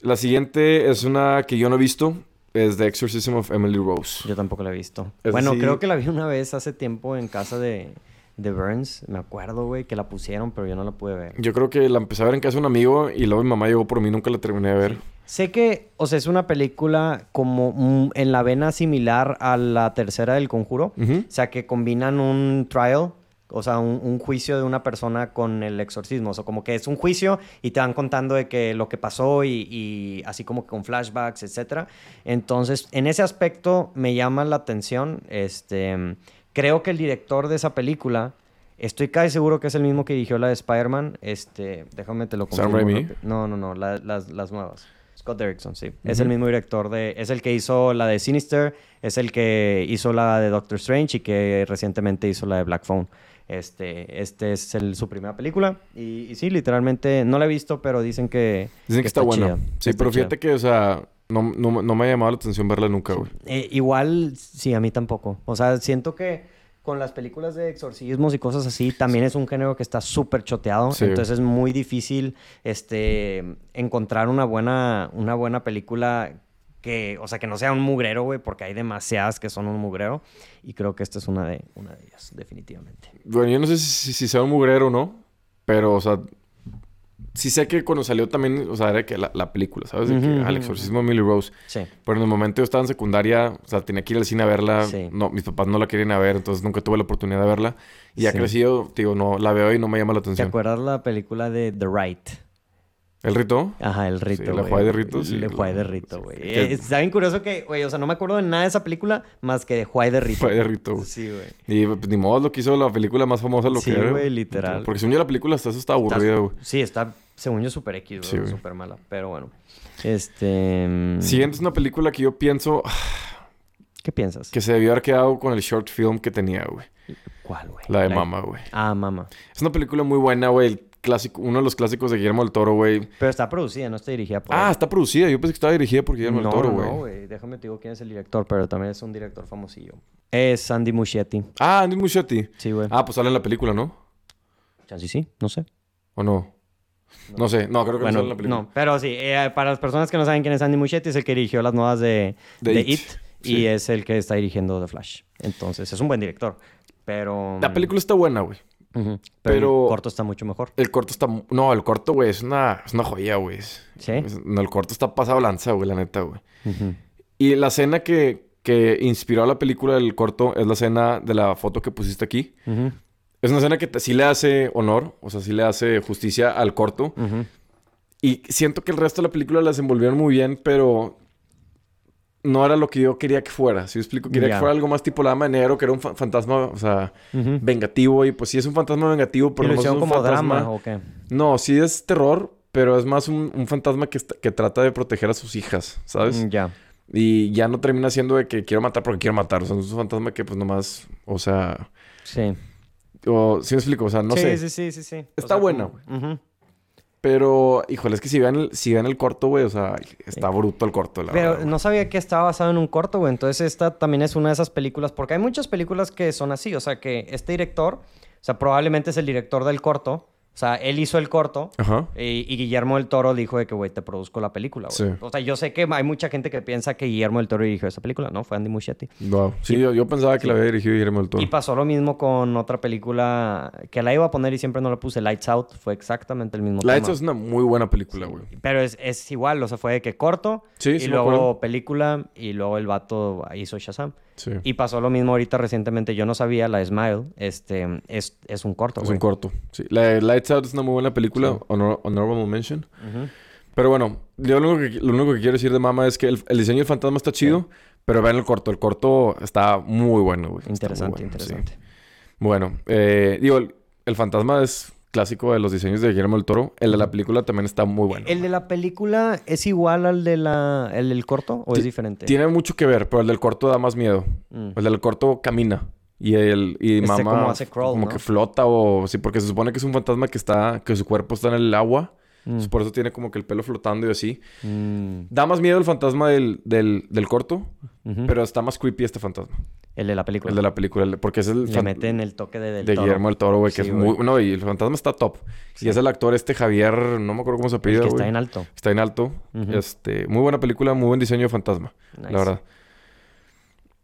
Speaker 2: La siguiente es una que yo no he visto, es The Exorcism of Emily Rose.
Speaker 1: Yo tampoco la he visto. Bueno, creo que la vi una vez hace tiempo en casa de, de Burns. Me acuerdo, güey, que la pusieron, pero yo no la pude ver.
Speaker 2: Yo creo que la empecé a ver en casa de un amigo y luego mi mamá llegó por mí, nunca la terminé de ver.
Speaker 1: Sé que, o sea, es una película como mm, en la vena similar a la tercera del Conjuro. O sea, que combinan un trial, o sea, un, un juicio de una persona con el exorcismo. O sea, como que es un juicio y te van contando de que lo que pasó y, y así como que con flashbacks, etcétera. Entonces, en ese aspecto me llama la atención. Este, creo que el director de esa película, estoy casi seguro que es el mismo que dirigió la de Spider-Man. Este, déjame te lo
Speaker 2: Sam
Speaker 1: confirmo.
Speaker 2: Raimi.
Speaker 1: rápido. No, no, no, la- las, las nuevas. Scott Derrickson, sí. Es
Speaker 2: Ujú.
Speaker 1: el mismo director de... Es el que hizo la de Sinister, es el que hizo la de Doctor Strange y que recientemente hizo la de Black Phone. Este, este es el- su primera película. Y, y sí, literalmente, no la he visto, pero dicen que...
Speaker 2: Dicen que, está, buena.
Speaker 1: chida,
Speaker 2: Sí,
Speaker 1: está
Speaker 2: pero
Speaker 1: chida.
Speaker 2: fíjate que, o sea, no, no- no me ha llamado la atención verla nunca, güey.
Speaker 1: Eh, igual, sí, a mí tampoco. O sea, siento que con las películas de exorcismos y cosas así, también es un género que está súper choteado.
Speaker 2: Sí.
Speaker 1: Entonces es muy difícil este, encontrar una buena, una buena película que, o sea, que no sea un mugrero, güey, porque hay demasiadas que son un mugrero. Y creo que esta es una de, una de ellas, definitivamente.
Speaker 2: Bueno, yo no sé si, si sea un mugrero o no, pero, o sea, sí sé que cuando salió también, o sea, era que la, la película, ¿sabes? De que al exorcismo de Emily Rose.
Speaker 1: Sí.
Speaker 2: Pero en el momento yo estaba en secundaria, o sea, tenía que ir al cine a verla.
Speaker 1: Sí.
Speaker 2: No, mis papás no la querían a ver, entonces nunca tuve la oportunidad de verla. Y ya
Speaker 1: Sí.
Speaker 2: crecido, digo, no, la veo y no me llama la
Speaker 1: ¿Te
Speaker 2: atención.
Speaker 1: acuerdas la película de The Right?
Speaker 2: ¿El rito?
Speaker 1: Ajá, el rito.
Speaker 2: Sí, la. Juay de Rito, sí,
Speaker 1: Le
Speaker 2: la-
Speaker 1: Juay de Rito, güey.
Speaker 2: que-
Speaker 1: Eh, Está bien curioso que, güey, o sea, no me acuerdo de nada de esa película más que de Juay de Rito.
Speaker 2: Juay de Rito, güey.
Speaker 1: Sí, güey.
Speaker 2: Y pues, ni modo lo que hizo la película más famosa, lo
Speaker 1: Sí,
Speaker 2: que era.
Speaker 1: güey, literal.
Speaker 2: Porque según yo la película hasta eso está aburrida, güey.
Speaker 1: Sí, está, según yo, súper X,
Speaker 2: Sí.
Speaker 1: Súper mala. Pero bueno. Este. mm,
Speaker 2: Siguiente es una película que yo pienso (sighs)
Speaker 1: ¿Qué piensas?
Speaker 2: que se debió haber quedado con el short film que tenía, güey.
Speaker 1: ¿Cuál, güey?
Speaker 2: La de Mama, güey.
Speaker 1: Ah, Mama.
Speaker 2: Es una película muy buena, güey. El clásico, uno de los clásicos de Guillermo del Toro, güey.
Speaker 1: Pero está producida, no está dirigida por.
Speaker 2: Ah, está producida. Yo pensé que estaba dirigida por Guillermo
Speaker 1: no,
Speaker 2: del Toro, güey.
Speaker 1: no, güey. Déjame te digo quién es el director, pero también es un director famosillo. Es Andy Muschietti.
Speaker 2: ah, Andy Muschietti.
Speaker 1: Sí, güey.
Speaker 2: Ah, pues sale en la película, ¿no?
Speaker 1: Sí, sí, no sé.
Speaker 2: ¿O no? No, sé. No, creo que no
Speaker 1: Bueno,
Speaker 2: sale en la película.
Speaker 1: no, pero sí, eh, para las personas que no saben quién es Andy Muschietti, es el que dirigió las nuevas de,
Speaker 2: De
Speaker 1: de
Speaker 2: It,
Speaker 1: It,
Speaker 2: sí.
Speaker 1: y es el que está dirigiendo The Flash. Entonces, es un buen director, pero...
Speaker 2: La película está buena, güey.
Speaker 1: Ujú, pero,
Speaker 2: pero-
Speaker 1: el corto está mucho mejor.
Speaker 2: El corto está... No, el corto, güey, es una, es una joya, güey.
Speaker 1: ¿Sí?
Speaker 2: es- No, el corto está pasado lanza, güey, la neta, güey.
Speaker 1: Ujú.
Speaker 2: Y la escena que, que inspiró a la película del corto es la escena de la foto que pusiste aquí.
Speaker 1: Ujú,
Speaker 2: Es una escena que sí le hace honor, o sea, sí le hace justicia al corto.
Speaker 1: ujú.
Speaker 2: Y siento que el resto de la película la desenvolvieron muy bien, pero no era lo que yo quería que fuera. Si me explico, quería
Speaker 1: Ya.
Speaker 2: que fuera algo más tipo la dama de negro, que era un fa- fantasma, o sea,
Speaker 1: Ujú.
Speaker 2: vengativo. Y pues sí es un fantasma vengativo,
Speaker 1: ¿Y
Speaker 2: pero no es un
Speaker 1: como
Speaker 2: fantasma.
Speaker 1: drama o qué?
Speaker 2: No, sí es terror, pero es más un, un fantasma que, que trata de proteger a sus hijas, ¿sabes?
Speaker 1: Mm, Ya.
Speaker 2: Y ya no termina siendo de que quiero matar porque quiero matar. O sea, es un fantasma que pues nomás, o sea,
Speaker 1: Sí.
Speaker 2: O, ¿sí me explico? O sea, no
Speaker 1: sí,
Speaker 2: sé.
Speaker 1: sí, sí, sí, sí. O
Speaker 2: Está
Speaker 1: sea,
Speaker 2: buena,
Speaker 1: como- Ujú.
Speaker 2: Pero, híjole, es que si vean el, si vean el corto, güey, o sea, está bruto el corto, la
Speaker 1: Pero
Speaker 2: verdad, güey.
Speaker 1: no sabía que estaba basado en un corto, güey. Entonces esta también es una de esas películas, porque hay muchas películas que son así, o sea, que este director, o sea, probablemente es el director del corto, o sea, él hizo el corto
Speaker 2: Ajá.
Speaker 1: y, y Guillermo del Toro dijo de que, güey, te produzco la película, güey.
Speaker 2: Sí.
Speaker 1: O sea, yo sé que hay mucha gente que piensa que Guillermo del Toro dirigió esa película, ¿no? Fue Andy Muschietti.
Speaker 2: Wow. Sí, yo, yo pensaba que la había dirigido Guillermo del Toro.
Speaker 1: Y pasó lo mismo con otra película que la iba a poner y siempre no la puse, Lights Out. Fue exactamente el mismo
Speaker 2: Lights
Speaker 1: tema.
Speaker 2: es una muy buena película, güey.
Speaker 1: Pero es, es igual, o sea, fue de que corto
Speaker 2: Sí,
Speaker 1: y luego película y luego el vato hizo Shazam.
Speaker 2: Sí.
Speaker 1: Y pasó lo mismo ahorita recientemente, yo no sabía, la Smile, este, es, es un corto,
Speaker 2: Es un corto. Sí. La de Lights Out es una muy buena película. honor- honorable mention.
Speaker 1: Ujú.
Speaker 2: Pero bueno, yo lo único que, lo único que quiero decir de Mama es que el, el diseño del fantasma está chido, pero vean el corto. El corto está muy bueno, güey.
Speaker 1: Interesante,
Speaker 2: bueno, sí.
Speaker 1: interesante.
Speaker 2: Bueno, eh, digo, el, el fantasma es clásico de los diseños de Guillermo del Toro. El de la película también está muy bueno.
Speaker 1: ¿El de la película es igual al de la, el del corto o es
Speaker 2: Ti-
Speaker 1: diferente?
Speaker 2: Tiene mucho que ver, pero el del corto da más miedo.
Speaker 1: Mm.
Speaker 2: El del corto camina. Y el y
Speaker 1: Este
Speaker 2: Mama
Speaker 1: como hace crawl,
Speaker 2: como
Speaker 1: ¿no?
Speaker 2: que flota o sí, porque se supone que es un fantasma que está que su cuerpo está en el agua.
Speaker 1: Mm.
Speaker 2: Por eso tiene como que el pelo flotando y así.
Speaker 1: Mm.
Speaker 2: Da más miedo el fantasma del, del, del corto, pero está más creepy este fantasma.
Speaker 1: el de la película.
Speaker 2: El de la película, el- porque es el
Speaker 1: Le meten el toque de, del
Speaker 2: de
Speaker 1: Toro.
Speaker 2: Guillermo del Toro, güey, que
Speaker 1: Sí,
Speaker 2: es muy... No, y el fantasma está top.
Speaker 1: Sí.
Speaker 2: Y es el actor este Javier, no me acuerdo cómo se
Speaker 1: El
Speaker 2: apellida,
Speaker 1: que
Speaker 2: güey.
Speaker 1: está en alto.
Speaker 2: Está en alto. Este, muy buena película, muy buen diseño de fantasma,
Speaker 1: Nice.
Speaker 2: la verdad.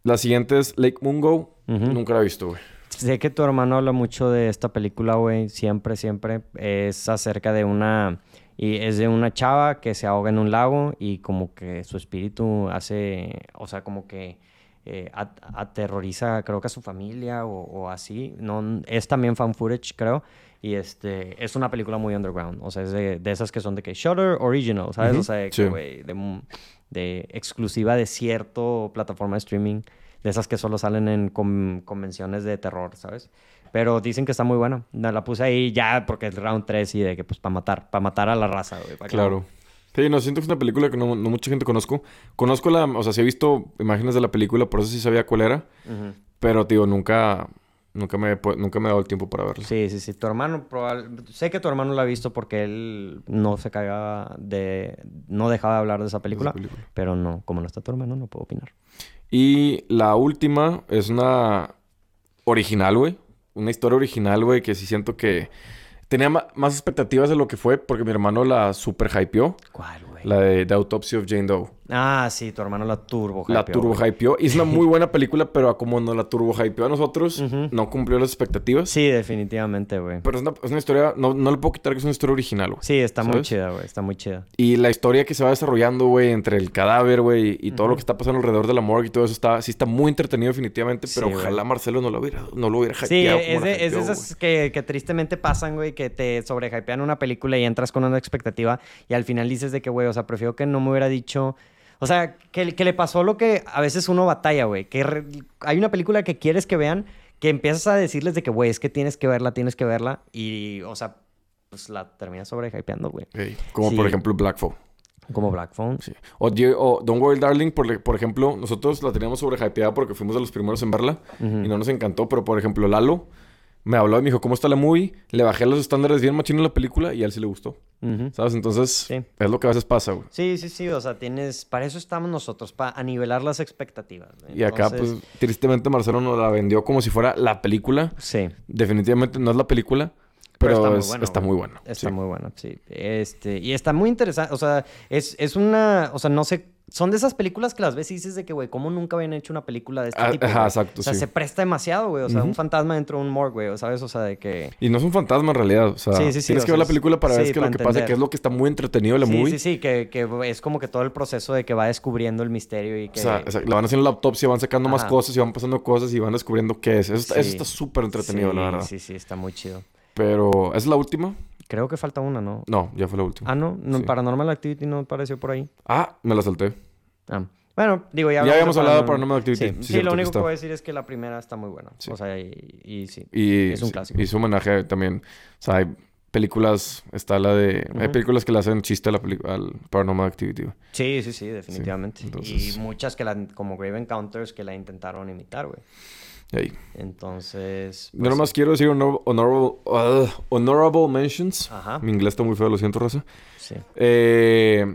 Speaker 2: La siguiente es Lake Mungo. Nunca la he visto, güey.
Speaker 1: Sé que tu hermano habla mucho de esta película, güey. Siempre, siempre. Es acerca de una... Y es de una chava que se ahoga en un lago y como que su espíritu hace... O sea, como que eh, at- aterroriza, creo que a su familia o, o así. No, es también fan footage, creo. Y este... Es una película muy underground. O sea, es de, de esas que son de que... Shutter Original, ¿sabes?
Speaker 2: Ujú,
Speaker 1: O sea, de, que,
Speaker 2: sí.
Speaker 1: güey, de, de exclusiva de cierto plataforma de streaming. De esas que solo salen en con- convenciones de terror, ¿sabes? Pero dicen que está muy buena. La puse ahí ya porque es round 3 y de que pues para matar, para matar a la raza, güey. que
Speaker 2: Claro. Sí, no, siento que es una película que no, no mucha gente conozco. Conozco la... O sea, sí he visto imágenes de la película, por eso sí sabía cuál era.
Speaker 1: Ujú.
Speaker 2: Pero, tío, nunca... Nunca me, nunca me he dado el tiempo para verla.
Speaker 1: Sí, sí, sí. Tu hermano, probable... sé que tu hermano la ha visto porque él no se cagaba de... No dejaba de hablar de esa película.
Speaker 2: película.
Speaker 1: Pero no, como no está tu hermano, no puedo opinar.
Speaker 2: Y la última es una original, güey. Una historia original, güey, que sí siento que tenía más expectativas de lo que fue porque mi hermano la super hypeó.
Speaker 1: ¿Cuál, güey?
Speaker 2: La de The Autopsy of Jane Doe.
Speaker 1: Ah, sí, tu hermano la turbo
Speaker 2: La
Speaker 1: hypeó,
Speaker 2: turbo hypeó. Y es una muy (laughs) buena película, pero a como no la turbo hypeó a nosotros,
Speaker 1: Ujú.
Speaker 2: no cumplió las expectativas.
Speaker 1: Sí, definitivamente, güey.
Speaker 2: Pero es una, es una historia... No, no le puedo quitar que es una historia original, güey.
Speaker 1: Sí, está muy
Speaker 2: ¿sabes?
Speaker 1: chida, güey. Está muy chida.
Speaker 2: Y la historia que se va desarrollando, güey, entre el cadáver, güey, y todo lo
Speaker 1: Ujú.
Speaker 2: que está pasando alrededor de la morgue y todo eso está... Sí está muy entretenido definitivamente, pero
Speaker 1: Sí,
Speaker 2: ojalá Marcelo no lo hubiera... No lo hubiera
Speaker 1: Sí, es
Speaker 2: como
Speaker 1: de, es de
Speaker 2: hypeó,
Speaker 1: esas que, que tristemente pasan, güey, que te sobrehypean una película y entras con una expectativa y al final dices de que, güey, o sea, prefiero que no me hubiera dicho... O sea, que, que le pasó lo que a veces uno batalla, güey. Que re- hay una película que quieres que vean, que empiezas a decirles de que, güey, es que tienes que verla, tienes que verla. Y, o sea, pues la terminas sobrehypeando, güey.
Speaker 2: Ey, como
Speaker 1: Sí.
Speaker 2: por ejemplo Black Phone.
Speaker 1: Como Black Phone.
Speaker 2: Sí. O, o Don't Worry Darling, por, ejemplo, nosotros la teníamos sobrehypeada porque fuimos de los primeros en verla y no nos encantó, pero por ejemplo Lalo me habló y me dijo, ¿cómo está la movie? Le bajé los estándares bien machino la película y a él sí le gustó. ¿Sabes? Entonces,
Speaker 1: Sí.
Speaker 2: es lo que a veces pasa, güey.
Speaker 1: Sí, sí, sí. O sea, tienes... Para eso estamos nosotros, para nivelar las expectativas.
Speaker 2: Y acá, pues, tristemente Marcelo nos la vendió como si fuera la película.
Speaker 1: Sí.
Speaker 2: Definitivamente no es la película, pero,
Speaker 1: está muy bueno,
Speaker 2: está muy buena.
Speaker 1: Está
Speaker 2: sí.
Speaker 1: muy bueno, sí. Este, y está muy interesante. O sea, es, es una. O sea, no sé. Son de esas películas que las ves y dices de que, güey, ¿cómo nunca habían hecho una película de este
Speaker 2: Ah,
Speaker 1: tipo?
Speaker 2: ajá, exacto,
Speaker 1: O sea,
Speaker 2: sí.
Speaker 1: se presta demasiado, güey. O sea,
Speaker 2: Ujú.
Speaker 1: un fantasma dentro de un morgue, güey. ¿Sabes? O sea, de que.
Speaker 2: Y no es un fantasma en realidad. O sea,
Speaker 1: Sí, sí, sí,
Speaker 2: tienes que ver la película para ver
Speaker 1: sí,
Speaker 2: es lo que pasa,
Speaker 1: entender.
Speaker 2: que es lo que está muy entretenido la
Speaker 1: sí,
Speaker 2: movie.
Speaker 1: sí, sí, que, que es como que todo el proceso de que va descubriendo el misterio y que.
Speaker 2: O sea, o sea, le van haciendo la autopsia, van sacando más
Speaker 1: Ajá.
Speaker 2: cosas y van pasando cosas y van descubriendo qué es. Eso está
Speaker 1: Sí.
Speaker 2: súper entretenido,
Speaker 1: sí,
Speaker 2: la verdad.
Speaker 1: Sí, sí, está muy chido.
Speaker 2: Pero, ¿es la última?
Speaker 1: Creo que falta una, ¿no?
Speaker 2: No, ya fue la última.
Speaker 1: Ah, no, no
Speaker 2: Sí.
Speaker 1: Paranormal Activity no apareció por ahí.
Speaker 2: Ah, me la salté.
Speaker 1: Ah. Bueno, digo, ya,
Speaker 2: Ya habíamos
Speaker 1: de
Speaker 2: hablado de Paranormal Activity.
Speaker 1: Sí,
Speaker 2: Sí,
Speaker 1: sí,
Speaker 2: cierto
Speaker 1: lo único que a decir es que la primera está muy buena. O sea, y, y sí.
Speaker 2: Y
Speaker 1: Es un clásico.
Speaker 2: hizo homenaje también. O sea, hay películas, está la de... Hay películas que le hacen chiste a la al Paranormal Activity.
Speaker 1: Sí, sí, sí, definitivamente.
Speaker 2: entonces-
Speaker 1: Y muchas que la, como Grave Encounters, que la intentaron imitar, güey.
Speaker 2: Y ahí.
Speaker 1: Entonces.
Speaker 2: Yo
Speaker 1: pues,
Speaker 2: nomás quiero decir honor- honorable, uh, honorable mentions.
Speaker 1: Ajá.
Speaker 2: Mi inglés está muy feo, lo siento, Raza.
Speaker 1: Sí.
Speaker 2: Eh,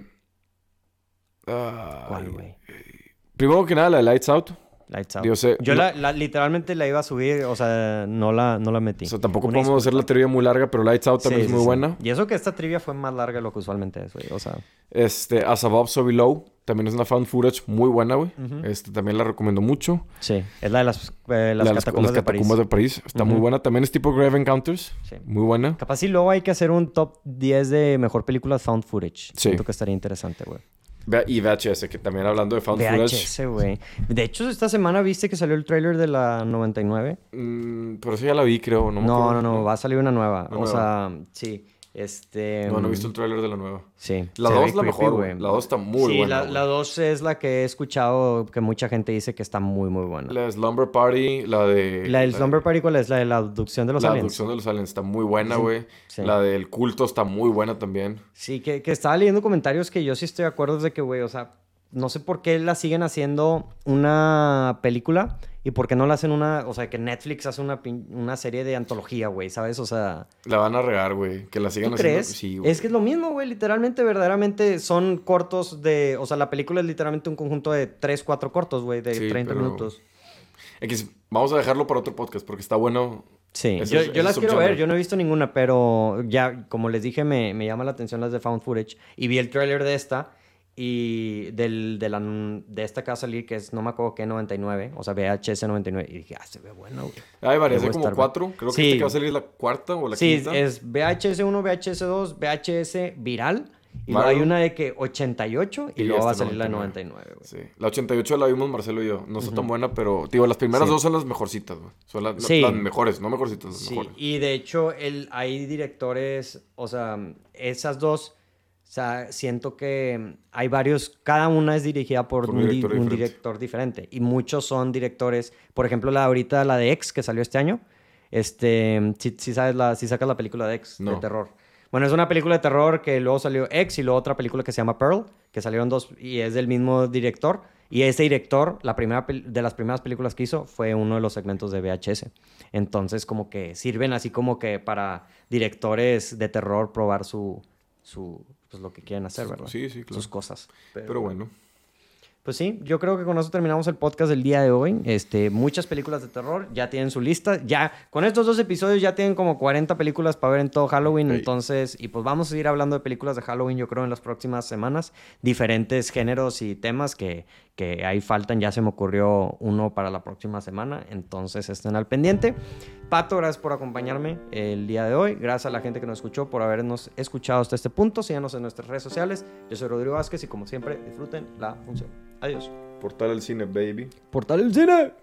Speaker 1: ¿Cuál, güey?
Speaker 2: Primero que nada, la de Lights Out.
Speaker 1: Lights Out.
Speaker 2: Yo sé-
Speaker 1: Yo
Speaker 2: no-
Speaker 1: la, la- literalmente la iba a subir, o sea, no la, no la metí.
Speaker 2: O sea, tampoco
Speaker 1: Una
Speaker 2: podemos hacer la trivia muy larga, pero Lights Out también
Speaker 1: Sí,
Speaker 2: es muy
Speaker 1: sí.
Speaker 2: buena.
Speaker 1: Y eso que esta trivia fue más larga de lo que usualmente es, güey. O sea,
Speaker 2: Este, As Above, So Below. También es una found footage muy buena, güey.
Speaker 1: Ujú.
Speaker 2: Este, también la recomiendo mucho.
Speaker 1: sí. Es la de las, eh, las
Speaker 2: La de
Speaker 1: catacumbas, de,
Speaker 2: catacumbas
Speaker 1: París.
Speaker 2: de París. Está muy
Speaker 1: Ujú.
Speaker 2: buena. También es tipo Grave Encounters.
Speaker 1: Sí.
Speaker 2: Muy buena.
Speaker 1: Capaz si luego hay que hacer un top 10 de mejor película found footage.
Speaker 2: Sí.
Speaker 1: Siento que estaría interesante, güey.
Speaker 2: Y VHS, que también hablando de found.
Speaker 1: VHS, güey. De hecho, esta semana viste que salió el trailer de la 99.
Speaker 2: Mm, pero eso ya la vi, creo. No,
Speaker 1: No, no, no, va a salir una nueva.
Speaker 2: Una
Speaker 1: o
Speaker 2: nueva.
Speaker 1: sea, sí. Este.
Speaker 2: No, no he
Speaker 1: mm,
Speaker 2: visto el tráiler de la nueva.
Speaker 1: Sí.
Speaker 2: La
Speaker 1: se
Speaker 2: 2
Speaker 1: ve
Speaker 2: es la
Speaker 1: creepy,
Speaker 2: mejor, güey. La 2 está muy
Speaker 1: sí,
Speaker 2: buena.
Speaker 1: la,
Speaker 2: güey.
Speaker 1: la 2 es la que he escuchado que mucha gente dice que está muy, muy buena.
Speaker 2: La de Slumber Party, la de...
Speaker 1: La del Slumber Party, ¿cuál es? La de la abducción de los
Speaker 2: La
Speaker 1: aliens.
Speaker 2: abducción de los aliens está muy buena,
Speaker 1: Sí,
Speaker 2: güey.
Speaker 1: sí.
Speaker 2: La del culto está muy buena también.
Speaker 1: Sí, que, que estaba leyendo comentarios que yo sí estoy de acuerdo de que, güey, o sea, no sé por qué la siguen haciendo una película y por qué no la hacen una, o sea, que Netflix hace una, una serie de antología, güey, ¿sabes? O sea,
Speaker 2: La van a regar, güey. Que la sigan
Speaker 1: ¿tú
Speaker 2: haciendo.
Speaker 1: crees?
Speaker 2: Sí, güey.
Speaker 1: es que es lo mismo, güey, literalmente, verdaderamente son cortos de, o sea, la película es literalmente un conjunto de 3, 4 cortos, güey, de
Speaker 2: Sí,
Speaker 1: 30
Speaker 2: pero-
Speaker 1: minutos.
Speaker 2: X, vamos a dejarlo para otro podcast porque está bueno.
Speaker 1: Sí, yo, yo las quiero ver, yo no he visto ninguna, pero ya, como les dije, me, me llama la atención las de Found Footage y vi el tráiler de esta y del, de, la, de esta que va a salir, que es, no me acuerdo qué, 99, o sea, VHS 99, y dije, ah, se ve bueno, güey.
Speaker 2: Hay varias, hay como
Speaker 1: estar-
Speaker 2: cuatro. Creo que
Speaker 1: Sí.
Speaker 2: este que va a salir la cuarta o la
Speaker 1: Sí,
Speaker 2: quinta.
Speaker 1: es VHS 1, VHS 2, VHS viral, y luego hay una de que 88 y,
Speaker 2: Y
Speaker 1: luego va a
Speaker 2: esta
Speaker 1: salir la
Speaker 2: 99.
Speaker 1: 99, güey.
Speaker 2: Sí. La 88 la vimos Marcelo y yo. No está tan buena, pero... Digo, las primeras
Speaker 1: Sí.
Speaker 2: dos son las mejorcitas, güey. Son las,
Speaker 1: Sí.
Speaker 2: las mejores. No mejorcitas, las
Speaker 1: Sí,
Speaker 2: mejores.
Speaker 1: y de hecho el, hay directores, o sea, esas dos, o sea, siento que hay varios, cada una es dirigida por,
Speaker 2: Por un
Speaker 1: un, di-
Speaker 2: director
Speaker 1: un
Speaker 2: diferente.
Speaker 1: director diferente. Y muchos son directores, por ejemplo, la ahorita, la de X, que salió este año, este, si, si sabes, la, si sacas la película de X, de
Speaker 2: No.
Speaker 1: terror. Bueno, es una película de terror que luego salió X y luego otra película que se llama Pearl, que salieron dos y es del mismo director. Y ese director, la primera de las primeras películas que hizo, fue uno de los segmentos de VHS. Entonces, como que sirven así como que para directores de terror probar su, su pues lo que quieren hacer, ¿verdad?
Speaker 2: Sí, sí, claro.
Speaker 1: Sus cosas.
Speaker 2: Pero bueno.
Speaker 1: Pues sí, yo creo que con eso terminamos el podcast del día de hoy. Este, muchas películas de terror ya tienen su lista. Ya, con estos dos episodios ya tienen como 40 películas para ver en todo Halloween. Entonces, y pues vamos a seguir hablando de películas de Halloween, yo creo, en las próximas semanas. Diferentes géneros y temas que, que ahí faltan. Ya se me ocurrió uno para la próxima semana. Entonces, estén al pendiente. Pato, gracias por acompañarme el día de hoy. Gracias a la gente que nos escuchó por habernos escuchado hasta este punto. Síganos en nuestras redes sociales. Yo soy Rodrigo Vázquez y como siempre, disfruten la función. Adiós.
Speaker 2: Portal al cine, baby.
Speaker 1: Portal el cine.